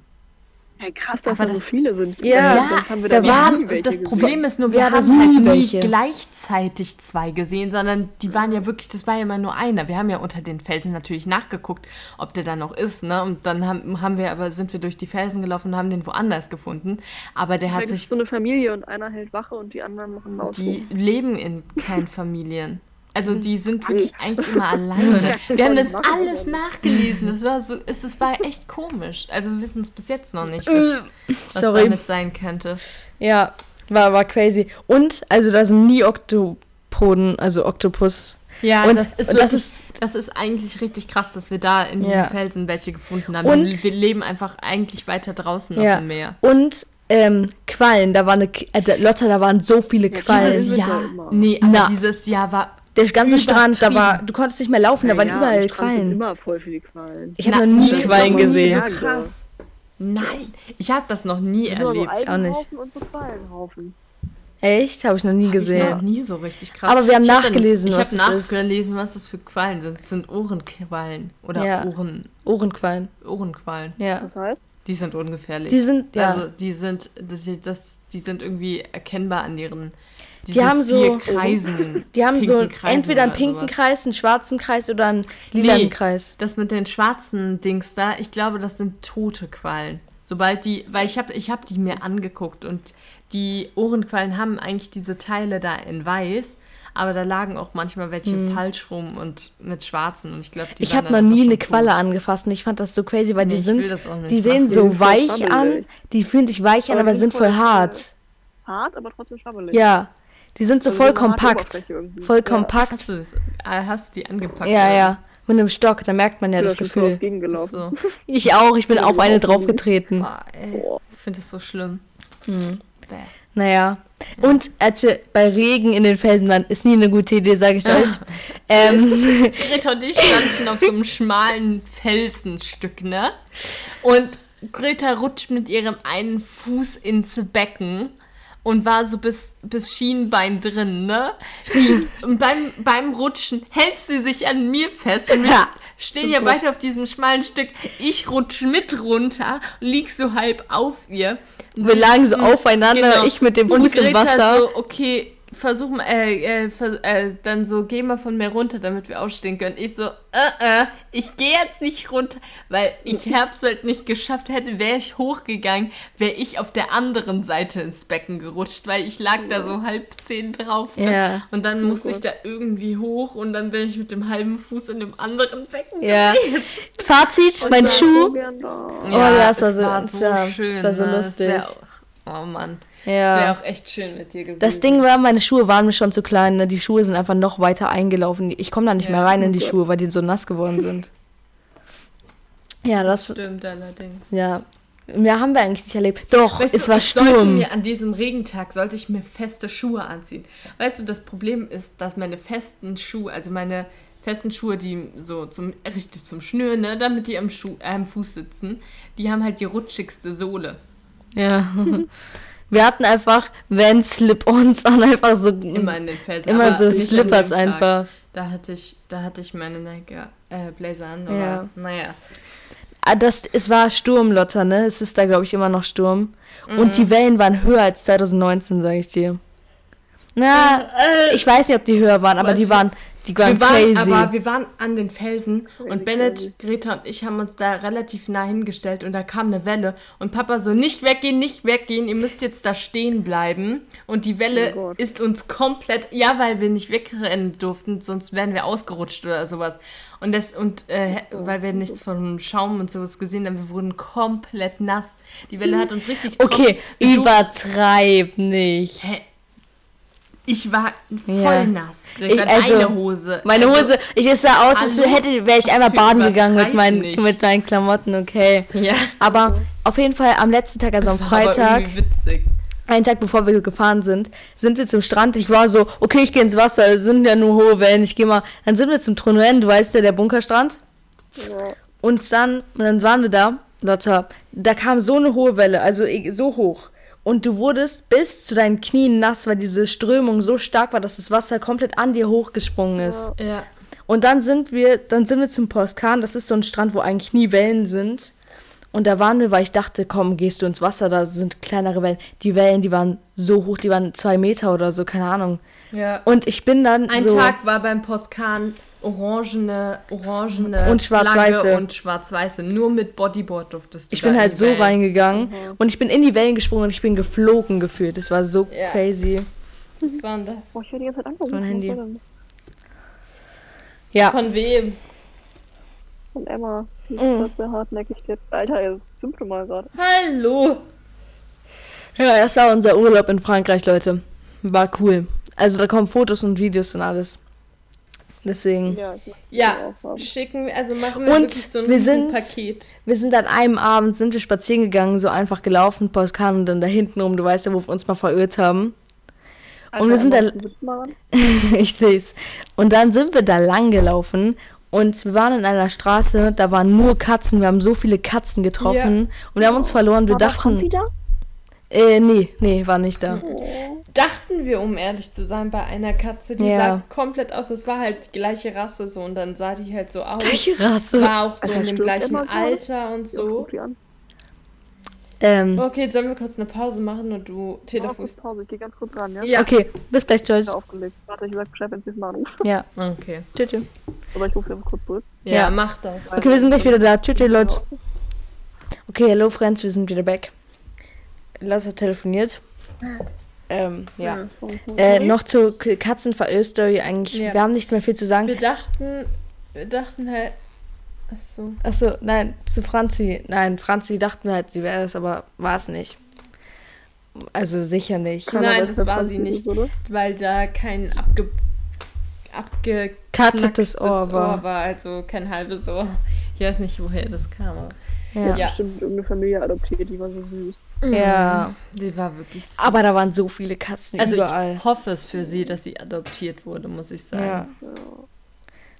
Ey, krass, dass Aber da so das- viele sind. Ja, sonst haben wir da waren- das gesehen. Problem ist nur, wir hatten haben halt nie welche. gleichzeitig zwei gesehen, sondern die waren ja wirklich, das war ja immer nur einer. Wir haben ja unter den Felsen natürlich nachgeguckt, ob der da noch ist, ne? Und dann haben, haben wir aber, sind wir durch die Felsen gelaufen und haben den woanders gefunden. Aber der hat Vielleicht ist sich, es so eine Familie und einer hält Wache und die anderen machen Maus. die leben in keinen Familien. Also die sind wirklich eigentlich immer alleine. Wir haben das alles nachgelesen. Das war so, es, es war echt komisch. Also wir wissen es bis jetzt noch nicht, was, was damit sein könnte. Ja, war, war crazy. Und, also da sind nie Oktopoden, also Oktopus. Ja, Und- das, ist und das wirklich, ist- das ist eigentlich richtig krass, dass wir da in diesen Ja. Felsen welche gefunden haben. Und- wir leben einfach eigentlich weiter draußen Ja. auf dem Meer. Und ähm, Quallen, da war eine, äh, da- Lotta, da waren so viele Quallen. Dieses Jahr, ja nee, aber Na. dieses Jahr war Der ganze Strand, da war, du konntest nicht mehr laufen, da waren Ja, überall Quallen. immer voll viele Quallen. Ich habe noch nie das Quallen war nie gesehen. So krass. Nein, ich habe das noch nie Nur so erlebt. auch nicht. Und so Quallenhaufen. Echt? Habe ich noch nie Ich noch gesehen. nie so richtig krass. Aber wir haben Ich hab dann- nachgelesen, ich was hab ist. nachgelesen, was das für Quallen sind. Es sind Ohrenquallen oder Ja. Ohren, Ohrenquallen. Ohrenquallen. Ja. Das heißt? Die sind ungefährlich. Die sind, ja. Also die sind, das, das, die sind irgendwie erkennbar an ihren Die diesen haben so- Kreisen. die haben so Kreisen entweder einen pinken sowas. Kreis, einen schwarzen Kreis oder einen lilanen Nee. Kreis. Das mit den schwarzen Dings da, ich glaube, das sind tote Quallen. Sobald die, weil ich habe ich hab die mir angeguckt und die Ohrenquallen haben eigentlich diese Teile da in weiß, aber da lagen auch manchmal welche falsch rum und mit schwarzen und ich glaube, die Hm. Ich habe noch nie eine Qualle tot. angefasst und ich fand das so crazy, weil Nee, die sind, die sehen machen. so Die weich an, die fühlen sich weich an, Aber aber die sind sind voll voll, hart. Hart, aber trotzdem schwabbelig. Ja, die sind so Also voll kompakt, voll Ja. kompakt. Hast du, das, äh, hast du die angepackt? Ja, oder? ja, mit einem Stock, da merkt man ja Ja, das ich bin voll Gefühl. So. Ich auch, ich bin Ja, auf eine draufgetreten. Boah, ich finde das so schlimm. Hm. Bäh. Naja. Und als wir bei Regen in den Felsen waren, ist nie eine gute Idee, sage ich euch. ähm, Greta und ich standen auf so einem schmalen Felsenstück, ne? Und Greta rutscht mit ihrem einen Fuß ins Becken und war so bis, bis Schienbein drin, ne? Und beim, beim Rutschen hält sie sich an mir fest und wir Ja. stehen ja beide auf diesem schmalen Stück. Ich rutsch mit runter, lieg so halb auf ihr. Und Wir lagen so aufeinander, Genau. ich mit dem und Fuß im Greta Wasser. so, okay, versuch mal, äh, äh, vers äh, dann so, geh mal von mir runter, damit wir aufstehen können. Ich so, äh, äh, ich gehe jetzt nicht runter, weil ich hab's halt nicht geschafft hätte, wäre ich hochgegangen, wäre ich auf der anderen Seite ins Becken gerutscht, weil ich lag da so halb zehn drauf. Ne? Ja. Und dann musste ich da irgendwie hoch und dann bin ich mit dem halben Fuß in dem anderen Becken. Ja. Fazit, mein Schuh. so da. Oh ja, es war so- war so schön. es war so ne? Lustig. Oh Mann. Es wäre Ja. auch echt schön mit dir gewesen. Das Ding war, meine Schuhe waren mir schon zu klein. Ne? Die Schuhe sind einfach noch weiter eingelaufen. Ich komme da nicht Ja. mehr rein in die Schuhe, weil die so nass geworden sind. Ja, das. stimmt allerdings. Ja. Mehr haben wir eigentlich nicht erlebt. Doch, Weißt es du, war ich sollte Sturm. mir an diesem Regentag sollte ich mir feste Schuhe anziehen. Weißt du, das Problem ist, dass meine festen Schuhe, also meine festen Schuhe, die so zum richtig zum Schnüren, ne, damit die am Schuh, äh, am Fuß sitzen, die haben halt die rutschigste Sohle. Ja. Wir hatten einfach Van Slip-Ons an, einfach so. Immer in den Felsen. Immer so Slippers einfach. Da hatte ich, da hatte ich meine Nike äh, Blazer an, aber Ja. naja. Ah, Das, es war Sturm, Lotta, ne? Es ist da, glaube ich, immer noch Sturm. Mhm. Und die Wellen waren höher als 2019, sage ich dir. Na, ich weiß nicht, ob die höher waren, aber die waren, die waren Wir waren, crazy. aber wir waren an den Felsen und Bennett. Greta und ich haben uns da relativ nah hingestellt und da kam eine Welle und Papa so, nicht weggehen, nicht weggehen, ihr müsst jetzt da stehen bleiben und die Welle Oh ist uns komplett, ja, weil wir nicht wegrennen durften, sonst wären wir ausgerutscht oder sowas und das und äh, weil wir nichts von Schaum und sowas gesehen haben, wir wurden komplett nass. Die Welle hat uns richtig okay, getroffen. Übertreib nicht. Hä? Ich war voll Ja. nass. Ich- also, Deine Hose. Meine Also, Hose, ich es sah aus, als hätte, wäre ich einmal baden gegangen mit meinen, nicht. mit meinen Klamotten, okay. Ja. Aber auf jeden Fall am letzten Tag, also am Das war aber Freitag, witzig. einen Tag bevor wir gefahren sind, sind wir zum Strand. Ich war so, okay, ich gehe ins Wasser, es sind ja nur hohe Wellen, ich gehe mal. Dann sind wir zum Tronuen, du weißt ja, der Bunkerstrand. Ja. Und dann, und dann waren wir da, Lotta, da kam so eine hohe Welle, also so hoch. Und du wurdest bis zu deinen Knien nass, weil diese Strömung so stark war, dass das Wasser komplett an dir hochgesprungen ist. Ja. Und dann sind wir, dann sind wir zum Poskan. Das ist so ein Strand, wo eigentlich nie Wellen sind. Und da waren wir, weil ich dachte, komm, gehst du ins Wasser, da sind kleinere Wellen. Die Wellen, die waren so hoch, die waren zwei Meter oder so, keine Ahnung. ja. Und ich bin dann Ein so, Tag war beim Postkan orangene, orangene Und schwarz-weiße. Und schwarz-weiße. Nur mit Bodyboard durftest du ich da bin in halt so Wellen. reingegangen und ich bin in die Wellen gesprungen und ich bin geflogen gefühlt. Das war so Ja. crazy. Was war denn das? Boah, ich werde die ganze Zeit angerufen. Mein Handy. Ja, Von wem? Von Emma. Die ist Mhm. sehr hartnäckig jetzt. Alter, das fünfte Mal gerade. Hallo. ja, das war unser Urlaub in Frankreich, Leute. War cool. Also da kommen Fotos und Videos und alles. Deswegen. Ja, Ja, schicken, also machen wir Und so ein wir sind- Paket. Wir sind an einem Abend, sind wir spazieren gegangen, so einfach gelaufen, Poskan und dann da hinten rum, du weißt ja, wo wir uns mal verirrt haben. Alter, wir sind Emma, da- ich seh's. Und dann sind wir da lang gelaufen und wir waren in einer Straße, da waren nur Katzen, wir haben so viele Katzen getroffen und wir haben uns verloren, wir War dachten, da? äh, nee, nee, war nicht da. Dachten wir, um ehrlich zu sein, bei einer Katze, die Ja. sah komplett aus, es war halt die gleiche Rasse so und dann sah die halt so aus. Welche Rasse? War auch so in dem gleichen? Alter und Ja, so. Ähm, Okay, sollen wir kurz eine Pause machen und du kurz telefonierst? Pause, ich gehe ganz kurz ran, ja? Ja. okay, bis gleich, Ich Joyce. bin aufgelegt. Warte, ich sag Bescheid, wenn sie es mal anruft. Ja, Okay. tschüss. tschüss. Aber ich rufe sie einfach kurz zurück. Ja, Ja. mach das. Okay, wir sind gleich wieder da. Tschüss, tschüss, Leute. Okay, hello, Friends, wir sind wieder back. Lass hat telefoniert. Ähm, ja. sorry, sorry. Äh, noch zur Katzenverirr-Story eigentlich. Ja. Wir haben nicht mehr viel zu sagen. Wir dachten, wir dachten halt. Achso. Achso, nein, zu Franzi. Nein, Franzi dachten wir halt, sie wäre es, aber war es nicht. Also sicher nicht. Keiner Nein, das wer war Franzi sie nicht. ist, oder? Weil da kein abge. Abgeknackstes Ohr war. Ohr war. Also kein halbes Ohr. Ich weiß nicht, woher das kam. Aber Ja. Ja. Bestimmt irgendeine Familie adoptiert, die war so süß. Ja. Die war wirklich süß. Aber da waren so viele Katzen also überall. ich hoffe es für sie, dass sie adoptiert wurde, muss ich sagen. Ja.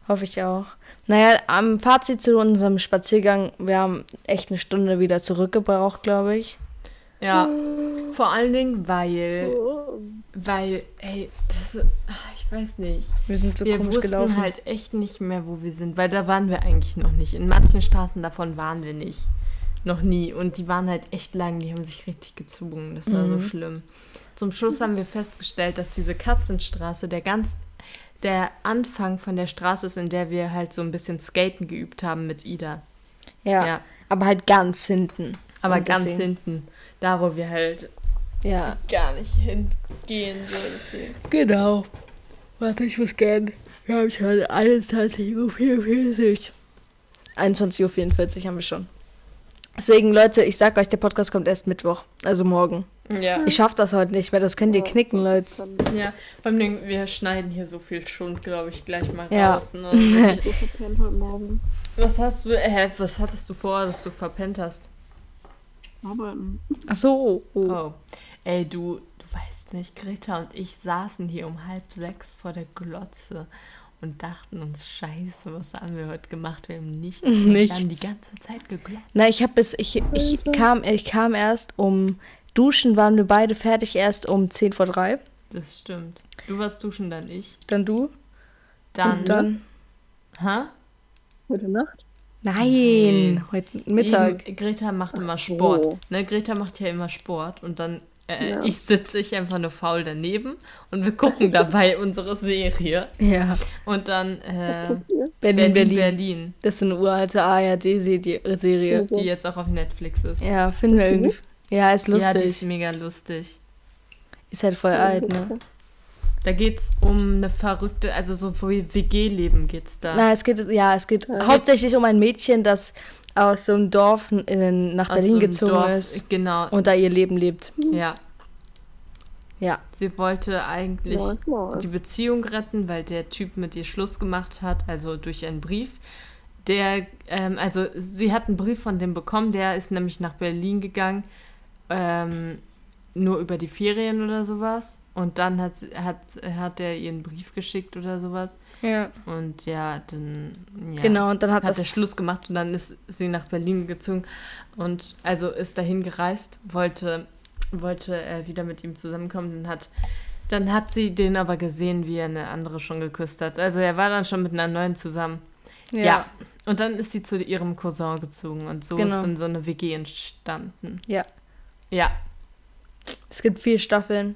Hoffe ich auch. Naja, am Fazit zu unserem Spaziergang, wir haben echt eine Stunde wieder zurückgebraucht, glaube ich. Ja, vor allen Dingen, weil, weil, ey, das, ah, ich weiß nicht. Wir sind so wir komisch wussten gelaufen. halt echt nicht mehr, wo wir sind, weil da waren wir eigentlich noch nicht. In manchen Straßen davon waren wir nicht. Noch nie. Und die waren halt echt lang, die haben sich richtig gezogen. Das war Mhm. so schlimm. Zum Schluss haben wir festgestellt, dass diese Katzenstraße der ganz der Anfang von der Straße ist, in der wir halt so ein bisschen Skaten geübt haben mit Ida. ja. Ja. aber halt ganz hinten. Aber Und ganz deswegen- hinten. Da, wo wir halt Ja, gar nicht hingehen. So deswegen. genau. Warte, ich muss gern. Wir haben schon 21.44 Uhr. 21.44 Uhr haben wir schon. Deswegen, Leute, ich sag euch, der Podcast kommt erst Mittwoch, also morgen. Ja. Ich schaff das heute nicht mehr, das könnt ihr knicken, Leute. Ja, beim Ding, wir schneiden hier so viel Schund, glaube ich, gleich mal Ja. raus. Ne? Was ich- so verpennt heute Morgen. was hast du, äh, was hattest du vor, dass du verpennt hast? Arbeiten. Ach so. Oh. Oh. Ey, du, du weißt nicht, Greta und ich saßen hier um halb sechs vor der Glotze und dachten uns, scheiße, was haben wir heute gemacht? Wir haben nichts. Nichts. Wir haben die ganze Zeit geglotzt. Na, ich hab bis, ich, ich kam, ich kam erst um, duschen waren wir beide fertig erst um 10 vor 3. Das stimmt. Du warst duschen, dann ich. Dann du. Dann, Und dann. hä? Heute Nacht? Nein, heute Mittag. Eben, Greta macht immer Ach so. Sport. Ne, Greta macht ja immer Sport und dann äh, Ja. ich sitze ich einfach nur faul daneben und wir gucken dabei unsere Serie Ja. und dann äh, Berlin, Berlin, Berlin. Berlin, Das ist eine uralte ARD-Serie. die jetzt auch auf Netflix ist. Ja, finden wir irgendwie. Ja, ist lustig. Ja, die ist mega lustig. ist halt voll alt, ne? Da geht's um eine verrückte, also so wie WG-Leben geht's da. Na, es geht, ja, es geht hauptsächlich um ein Mädchen, das aus so einem Dorf in, nach Aus Berlin so gezogen Dorf, ist Genau, und da ihr Leben lebt. ja. Ja. Sie wollte eigentlich Nice, nice. die Beziehung retten, weil der Typ mit ihr Schluss gemacht hat, also durch einen Brief. Der, ähm, also sie hat einen Brief von dem bekommen, der ist nämlich nach Berlin gegangen, ähm, nur über die Ferien oder sowas. Und dann hat, hat, hat er ihr einen Brief geschickt oder sowas. Ja. Und ja, dann ja, Genau, und dann hat hat er. Schluss gemacht und dann ist sie nach Berlin gezogen und also ist dahin gereist, wollte, wollte er wieder mit ihm zusammenkommen und hat dann hat sie den aber gesehen, wie er eine andere schon geküsst hat. Also er war dann schon mit einer neuen zusammen. Ja. Und dann ist sie zu ihrem Cousin gezogen und so ist Genau. dann so eine WG entstanden. Ja. Ja. Es gibt vier Staffeln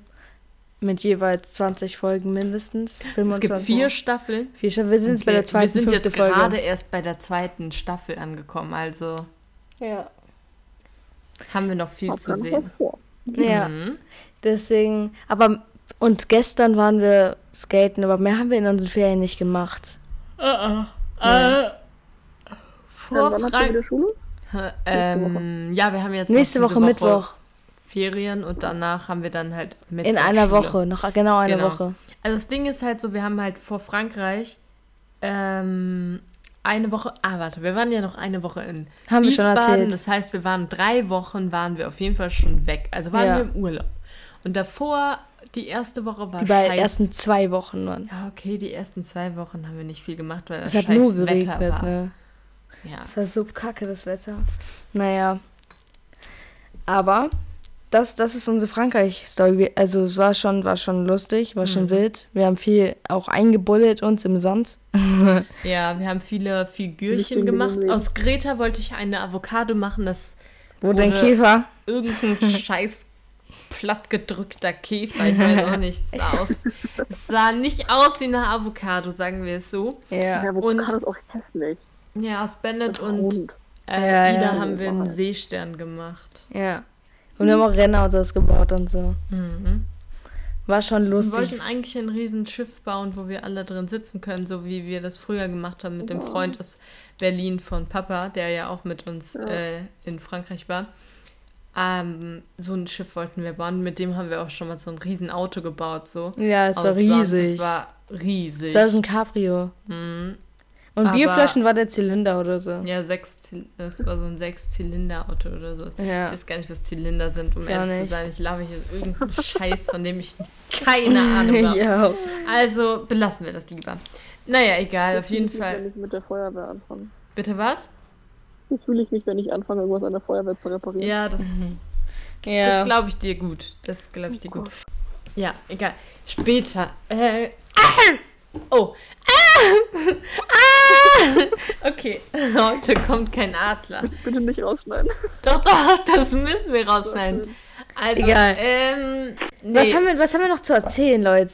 mit jeweils 20 Folgen mindestens. 25. Es gibt vier Staffeln. Vier Staffeln. Wir sind jetzt bei der Okay, zweiten, Wir sind jetzt Folge. gerade erst bei der zweiten Staffel angekommen, also Ja. haben wir noch viel Hab zu sehen. Ja. Mhm. Deswegen, aber und gestern waren wir skaten, aber mehr haben wir in unseren Ferien nicht gemacht. Ja. Dann Vor wann habt ihr wieder Schule? ähm, ja, wir haben jetzt Nächste diese Woche, Mittwoch. Ferien und danach haben wir dann halt Mittwoch In einer Schule. Woche, noch genau eine Genau. Woche. Also das Ding ist halt so, wir haben halt vor Frankreich ähm, eine Woche, ah warte, wir waren ja noch eine Woche in Haben wir schon Wiesbaden. erzählt. Das heißt, wir waren drei Wochen, waren wir auf jeden Fall schon weg. Also waren Ja. wir im Urlaub. Und davor, die erste Woche war Die scheiß- ersten zwei Wochen waren. Ja, okay, die ersten zwei Wochen haben wir nicht viel gemacht, weil das Es hat scheiß nur Wetter geregnet, war. ne? Ja. Es war so kacke, das Wetter. Naja. Aber das, das ist unsere Frankreich-Story. Also es war schon, war schon lustig, war schon Mhm. wild. Wir haben viel auch eingebullet uns im Sand. Ja, wir haben viele Figürchen gemacht. Aus Greta wollte ich eine Avocado machen, das Wo dein Käfer? irgendein scheiß plattgedrückter Käfer, ich weiß auch nicht, es sah aus. Es sah nicht aus wie eine Avocado, sagen wir es so. Ja. Ja, und- Avocado ist auch hässlich. Ja, aus Bennett und Rund. äh, Ja, Ida ja. haben wir einen Seestern gemacht. Ja. Und wir haben auch Rennautos gebaut und so. Mhm. War schon Wir lustig. wollten eigentlich ein riesen Schiff bauen, wo wir alle drin sitzen können, so wie wir das früher gemacht haben mit dem Freund aus Berlin von Papa, der ja auch mit uns äh, in Frankreich war. Ähm, so ein Schiff wollten wir bauen. Mit dem haben wir auch schon mal so ein riesen Auto gebaut. So. Ja, es war Sand. riesig. Es war riesig. Es war so ein Cabrio. Mhm. Und Aber- Bierflaschen war der Zylinder oder so. Ja, sechs, es war so ein Sechs-Zylinder-Auto oder so. Ja. Ich weiß gar nicht, was Zylinder sind, um Ich ehrlich zu nicht. sein. Ich labe hier irgendeinen Scheiß, von dem ich keine Ahnung habe. ja. Also belassen wir das lieber. Naja, egal, auf jeden Fall. Wenn ich mit der Feuerwehr anfange. Bitte was? Wie fühle ich mich, wenn ich anfange, irgendwas an der Feuerwehr zu reparieren? Ja, das. Ja. Das glaube ich dir gut. Das glaube ich dir gut. Ja, egal. Später. Äh, ah! Oh. Ah! Ah! Okay, heute kommt kein Adler. Bitte nicht rausschneiden. Doch, doch, das müssen wir rausschneiden. Also, Egal. Ähm, nee. Was, haben wir, was haben wir noch zu erzählen, Leute?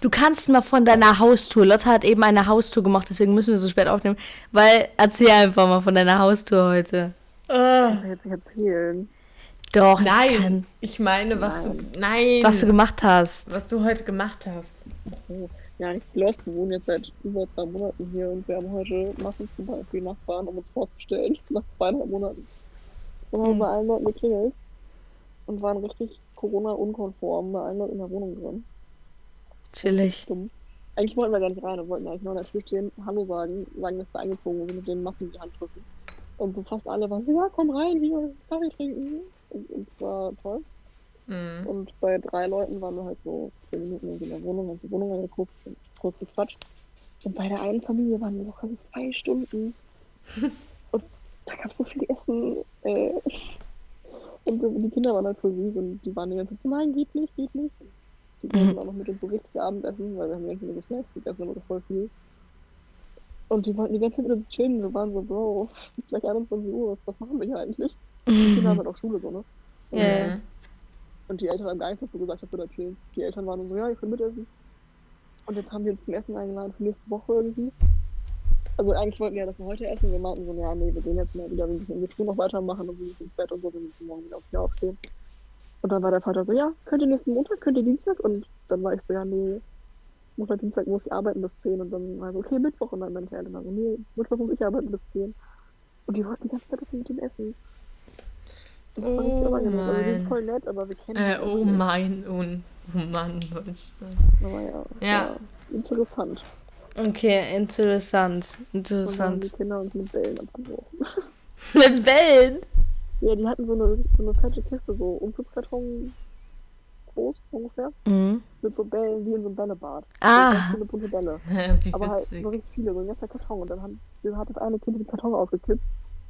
Du kannst mal von deiner Haustour. Lotte hat eben eine Haustour gemacht, deswegen müssen wir so spät aufnehmen. Weil, erzähl einfach mal von deiner Haustour heute. Ich kann jetzt nicht erzählen. Doch, Nein, kann, ich meine, was du. Nein. was du gemacht hast. was du heute gemacht hast. So. Ja, ich glaube, wir wohnen jetzt seit über zwei Monaten hier und wir haben heute gebacken für die Nachbarn, um uns vorzustellen, nach zweieinhalb Monaten. Und haben bei allen Leuten geklingelt und waren richtig Corona-unkonform bei allen Leuten in der Wohnung drin. Chillig. Dumm. Eigentlich wollten wir gar nicht rein, wir wollten eigentlich nur an der Tür stehen, Hallo sagen, sagen, dass wir eingezogen sind und den in die Hand drücken. Und so fast alle waren so, ja, komm rein, hier, Kaffee trinken. Und, und es war toll. Mhm. Und bei drei Leuten waren wir halt so zehn Minuten in der Wohnung, haben die Wohnung angeguckt und kurz gequatscht. Und bei der einen Familie waren wir noch quasi zwei Stunden. und da gab es so viel Essen. Äh, und die Kinder waren halt voll süß und die waren die ganze Zeit so, nein, geht nicht, geht nicht. Die wollten auch noch mit uns so richtig Abendessen, weil wir haben die ganze Zeit so Snacks gegessen, aber voll viel. Und die wollten die ganze Zeit mit uns chillen und wir waren so, Bro, es ist gleich 21 Uhr, was, was machen wir hier eigentlich? Die Kinder haben halt auch Schule so, ne? Ja. Und die Eltern haben gar nichts dazu gesagt, dass wir da chillen. Die Eltern waren so, ja, ihr könnt mitessen. Und jetzt haben wir uns zum Essen eingeladen für nächste Woche irgendwie. Also eigentlich wollten wir ja das mal heute essen. Wir meinten so, ja, nee, wir gehen jetzt mal wieder ein bisschen mit Tour noch weitermachen und wir müssen ins Bett und so, wir müssen morgen wieder auf die aufstehen. Und dann war der Vater so, ja, könnt ihr nächsten Montag, könnt ihr Dienstag? Und dann war ich so, ja, nee, Montag, Dienstag muss ich arbeiten bis 10. Und dann war so, okay, Mittwoch. Und dann meinte die Eltern so, nee, Mittwoch muss ich arbeiten bis 10. Und die wollten die ganze Zeit, dass wir mit ihm essen. Und das war richtig Oh unangenehm. Also, wir sind mein. voll nett, aber wir kennen Äh, oh nicht. mein, oh, oh Mann, wollte ich sagen. Aber ja, Ja. war interessant. Okay, interessant. Und dann haben die Interessant. Kinder uns mit Bällen abgebrochen. Mit Bällen? Ja, die hatten so eine, so eine fette Kiste, so Umzugskarton groß ungefähr, Mhm. mit so Bällen wie in so einem Bällebad. Ah. So viele bunte Bälle. Wie Aber halt witzig. so richtig viele, so ein ganzer Karton. Und dann haben, dann hat das eine Kind den Karton ausgekippt.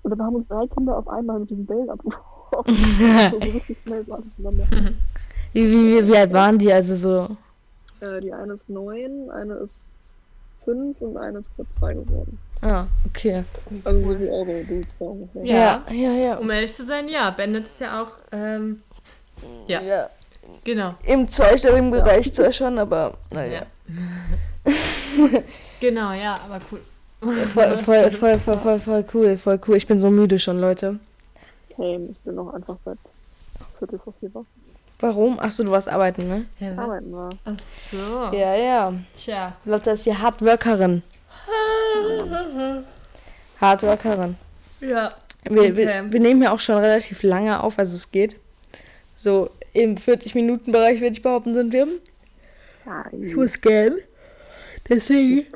Und dann haben uns drei Kinder auf einmal mit diesen Bällen abgebrochen. Wie, wie, wie, wie alt waren die? Also so. Äh, die eine ist neun, eine ist fünf und eine ist gerade zwei geworden. Ah, okay. Also so wie eure Dudes. Ja. ja, ja. Um ehrlich zu sein, ja. Bennett ist ja auch, ähm, ja, ja. genau. Im zweistelligen Bereich zwar schon, aber naja. Ja. genau, ja, aber cool. Voll, voll, voll, voll, voll, voll cool, voll cool. Ich bin so müde schon, Leute. Same, ich bin noch einfach seit Viertel vor vier wach. Warum? Achso, du warst arbeiten, ne? Ja, was? Arbeiten war. Ach so. Ja, ja. Tja. Lotte ist die Hardworkerin. Hardworkerin. Ja. Wir, Okay. wir, wir nehmen ja auch schon relativ lange auf, also es geht. So im 40-Minuten-Bereich, würde ich behaupten, sind wir. Ich muss gehen. Deswegen.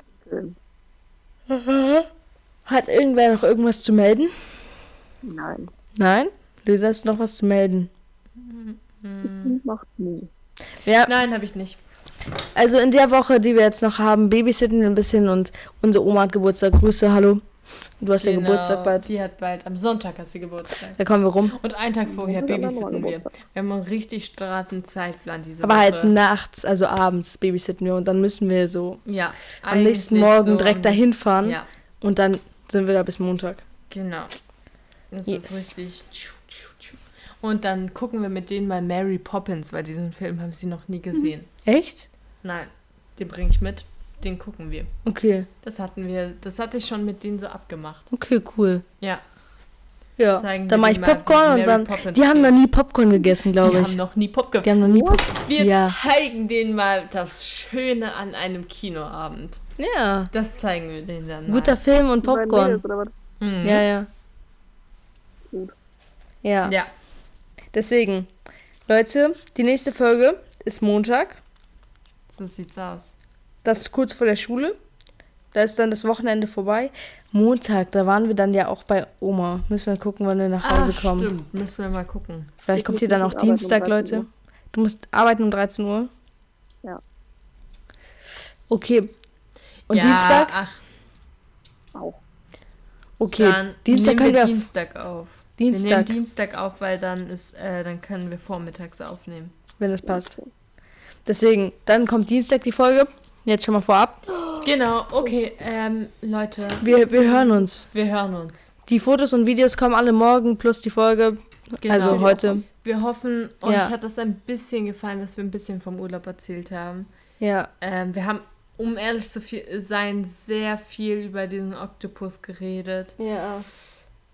Hat irgendwer noch irgendwas zu melden? Nein, Nein? Lisa, hast du noch was zu melden? macht nie. Ja, Nein, habe ich nicht. also in der Woche, die wir jetzt noch haben, babysitten wir ein bisschen und unsere Oma hat Geburtstag. Grüße, hallo. Du hast ja Genau, Geburtstag bald. Die hat bald, am Sonntag hast du Geburtstag. Da kommen wir rum. Und einen Tag vorher Ja, babysitten wir. Wir haben einen richtig straffen Zeitplan diese Aber Woche. halt nachts, also abends babysitten wir und dann müssen wir so Ja. am nächsten Morgen so direkt dahin fahren Ja, und dann sind wir da bis Montag. genau. Das Yes. ist richtig. Und dann gucken wir mit denen mal Mary Poppins, weil diesen Film haben sie noch nie gesehen. Echt? Nein, den bringe ich mit. Den gucken wir. Okay. Das hatten wir, das hatte ich schon mit denen so abgemacht. Okay, cool. Ja. Ja, Zeigen dann mache ich Popcorn und dann. Poppins Die haben noch nie Popcorn gegessen, Die glaube haben ich. noch nie Popcorn. Die haben noch nie Popcorn. Wir Ja. zeigen denen mal das Schöne an einem Kinoabend. Ja. Das zeigen wir denen dann. Guter mal. Film und Die Popcorn. Mädels, oder was? Mhm. Ja, ja. Gut. Ja. Ja. Deswegen, Leute, die nächste Folge ist Montag. So sieht's aus. Das ist kurz vor der Schule. Da ist dann das Wochenende vorbei. Montag, da waren wir dann ja auch bei Oma. Müssen wir gucken, wann wir nach Hause ah, kommen. stimmt. Müssen wir mal gucken. Vielleicht Ich kommt ihr dann auch um Dienstag, 13 Leute. Uhr. Du musst arbeiten um 13 Uhr? Ja. Okay. Und ja, Dienstag? Ach, Auch. Okay, Dann Dienstag können wir wir. Dienstag auf. Wir nehmen Dienstag, Dienstag auf, weil dann ist, äh, dann können wir vormittags aufnehmen. wenn das passt. Deswegen, dann kommt Dienstag die Folge. Jetzt schon mal vorab. Genau, okay, ähm, Leute, Wir, wir hören uns. wir hören uns. Die Fotos und Videos kommen alle morgen plus die Folge. Genau. Also heute. Wir hoffen, euch Ja. hat das ein bisschen gefallen, dass wir ein bisschen vom Urlaub erzählt haben. Ja. Ähm, wir haben, um ehrlich zu sein, sehr viel über diesen Oktopus geredet. Ja.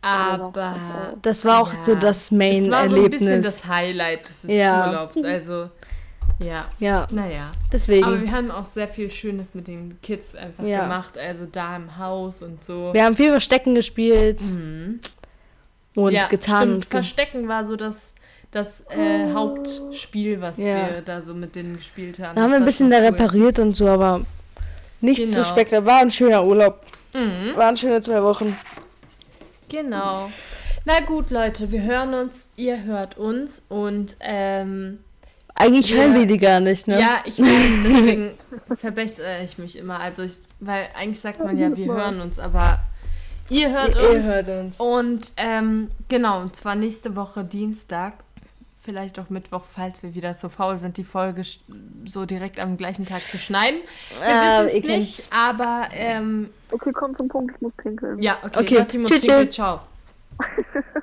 Aber Das war auch Ja. so das es war so ein bisschen Main-Erlebnis. das Highlight des Ja. Urlaubs. Also, ja, ja, naja. Aber deswegen. wir haben auch sehr viel Schönes mit den Kids einfach Ja. gemacht. Also da im Haus und so. Wir haben viel Verstecken gespielt Mhm. und ja, getan. Stimmt. Verstecken war so das, das äh, Hauptspiel, was wir da so mit denen gespielt haben. da haben Das wir ein bisschen da cool. repariert und so, aber nicht so Genau. spektakulär. War ein schöner Urlaub. Mhm. Waren schöne zwei Wochen. Genau. Na gut, Leute, wir hören uns, ihr hört uns und ähm, Eigentlich hören wir die gar nicht, ne? ja, ich weiß, deswegen verbessere ich mich immer. Also ich, weil eigentlich sagt man ja, wir hören uns, aber ihr hört Ihr, uns. ihr hört uns. Und ähm, genau, und zwar nächste Woche Dienstag, vielleicht auch Mittwoch, falls wir wieder zu faul sind, die Folge sch- so direkt am gleichen Tag zu schneiden. Wir Ah, wissen es nicht, aber ähm, Okay, komm zum Punkt, ich muss pinkeln. ja, okay, Okay, tschüss, tschüss. ciao.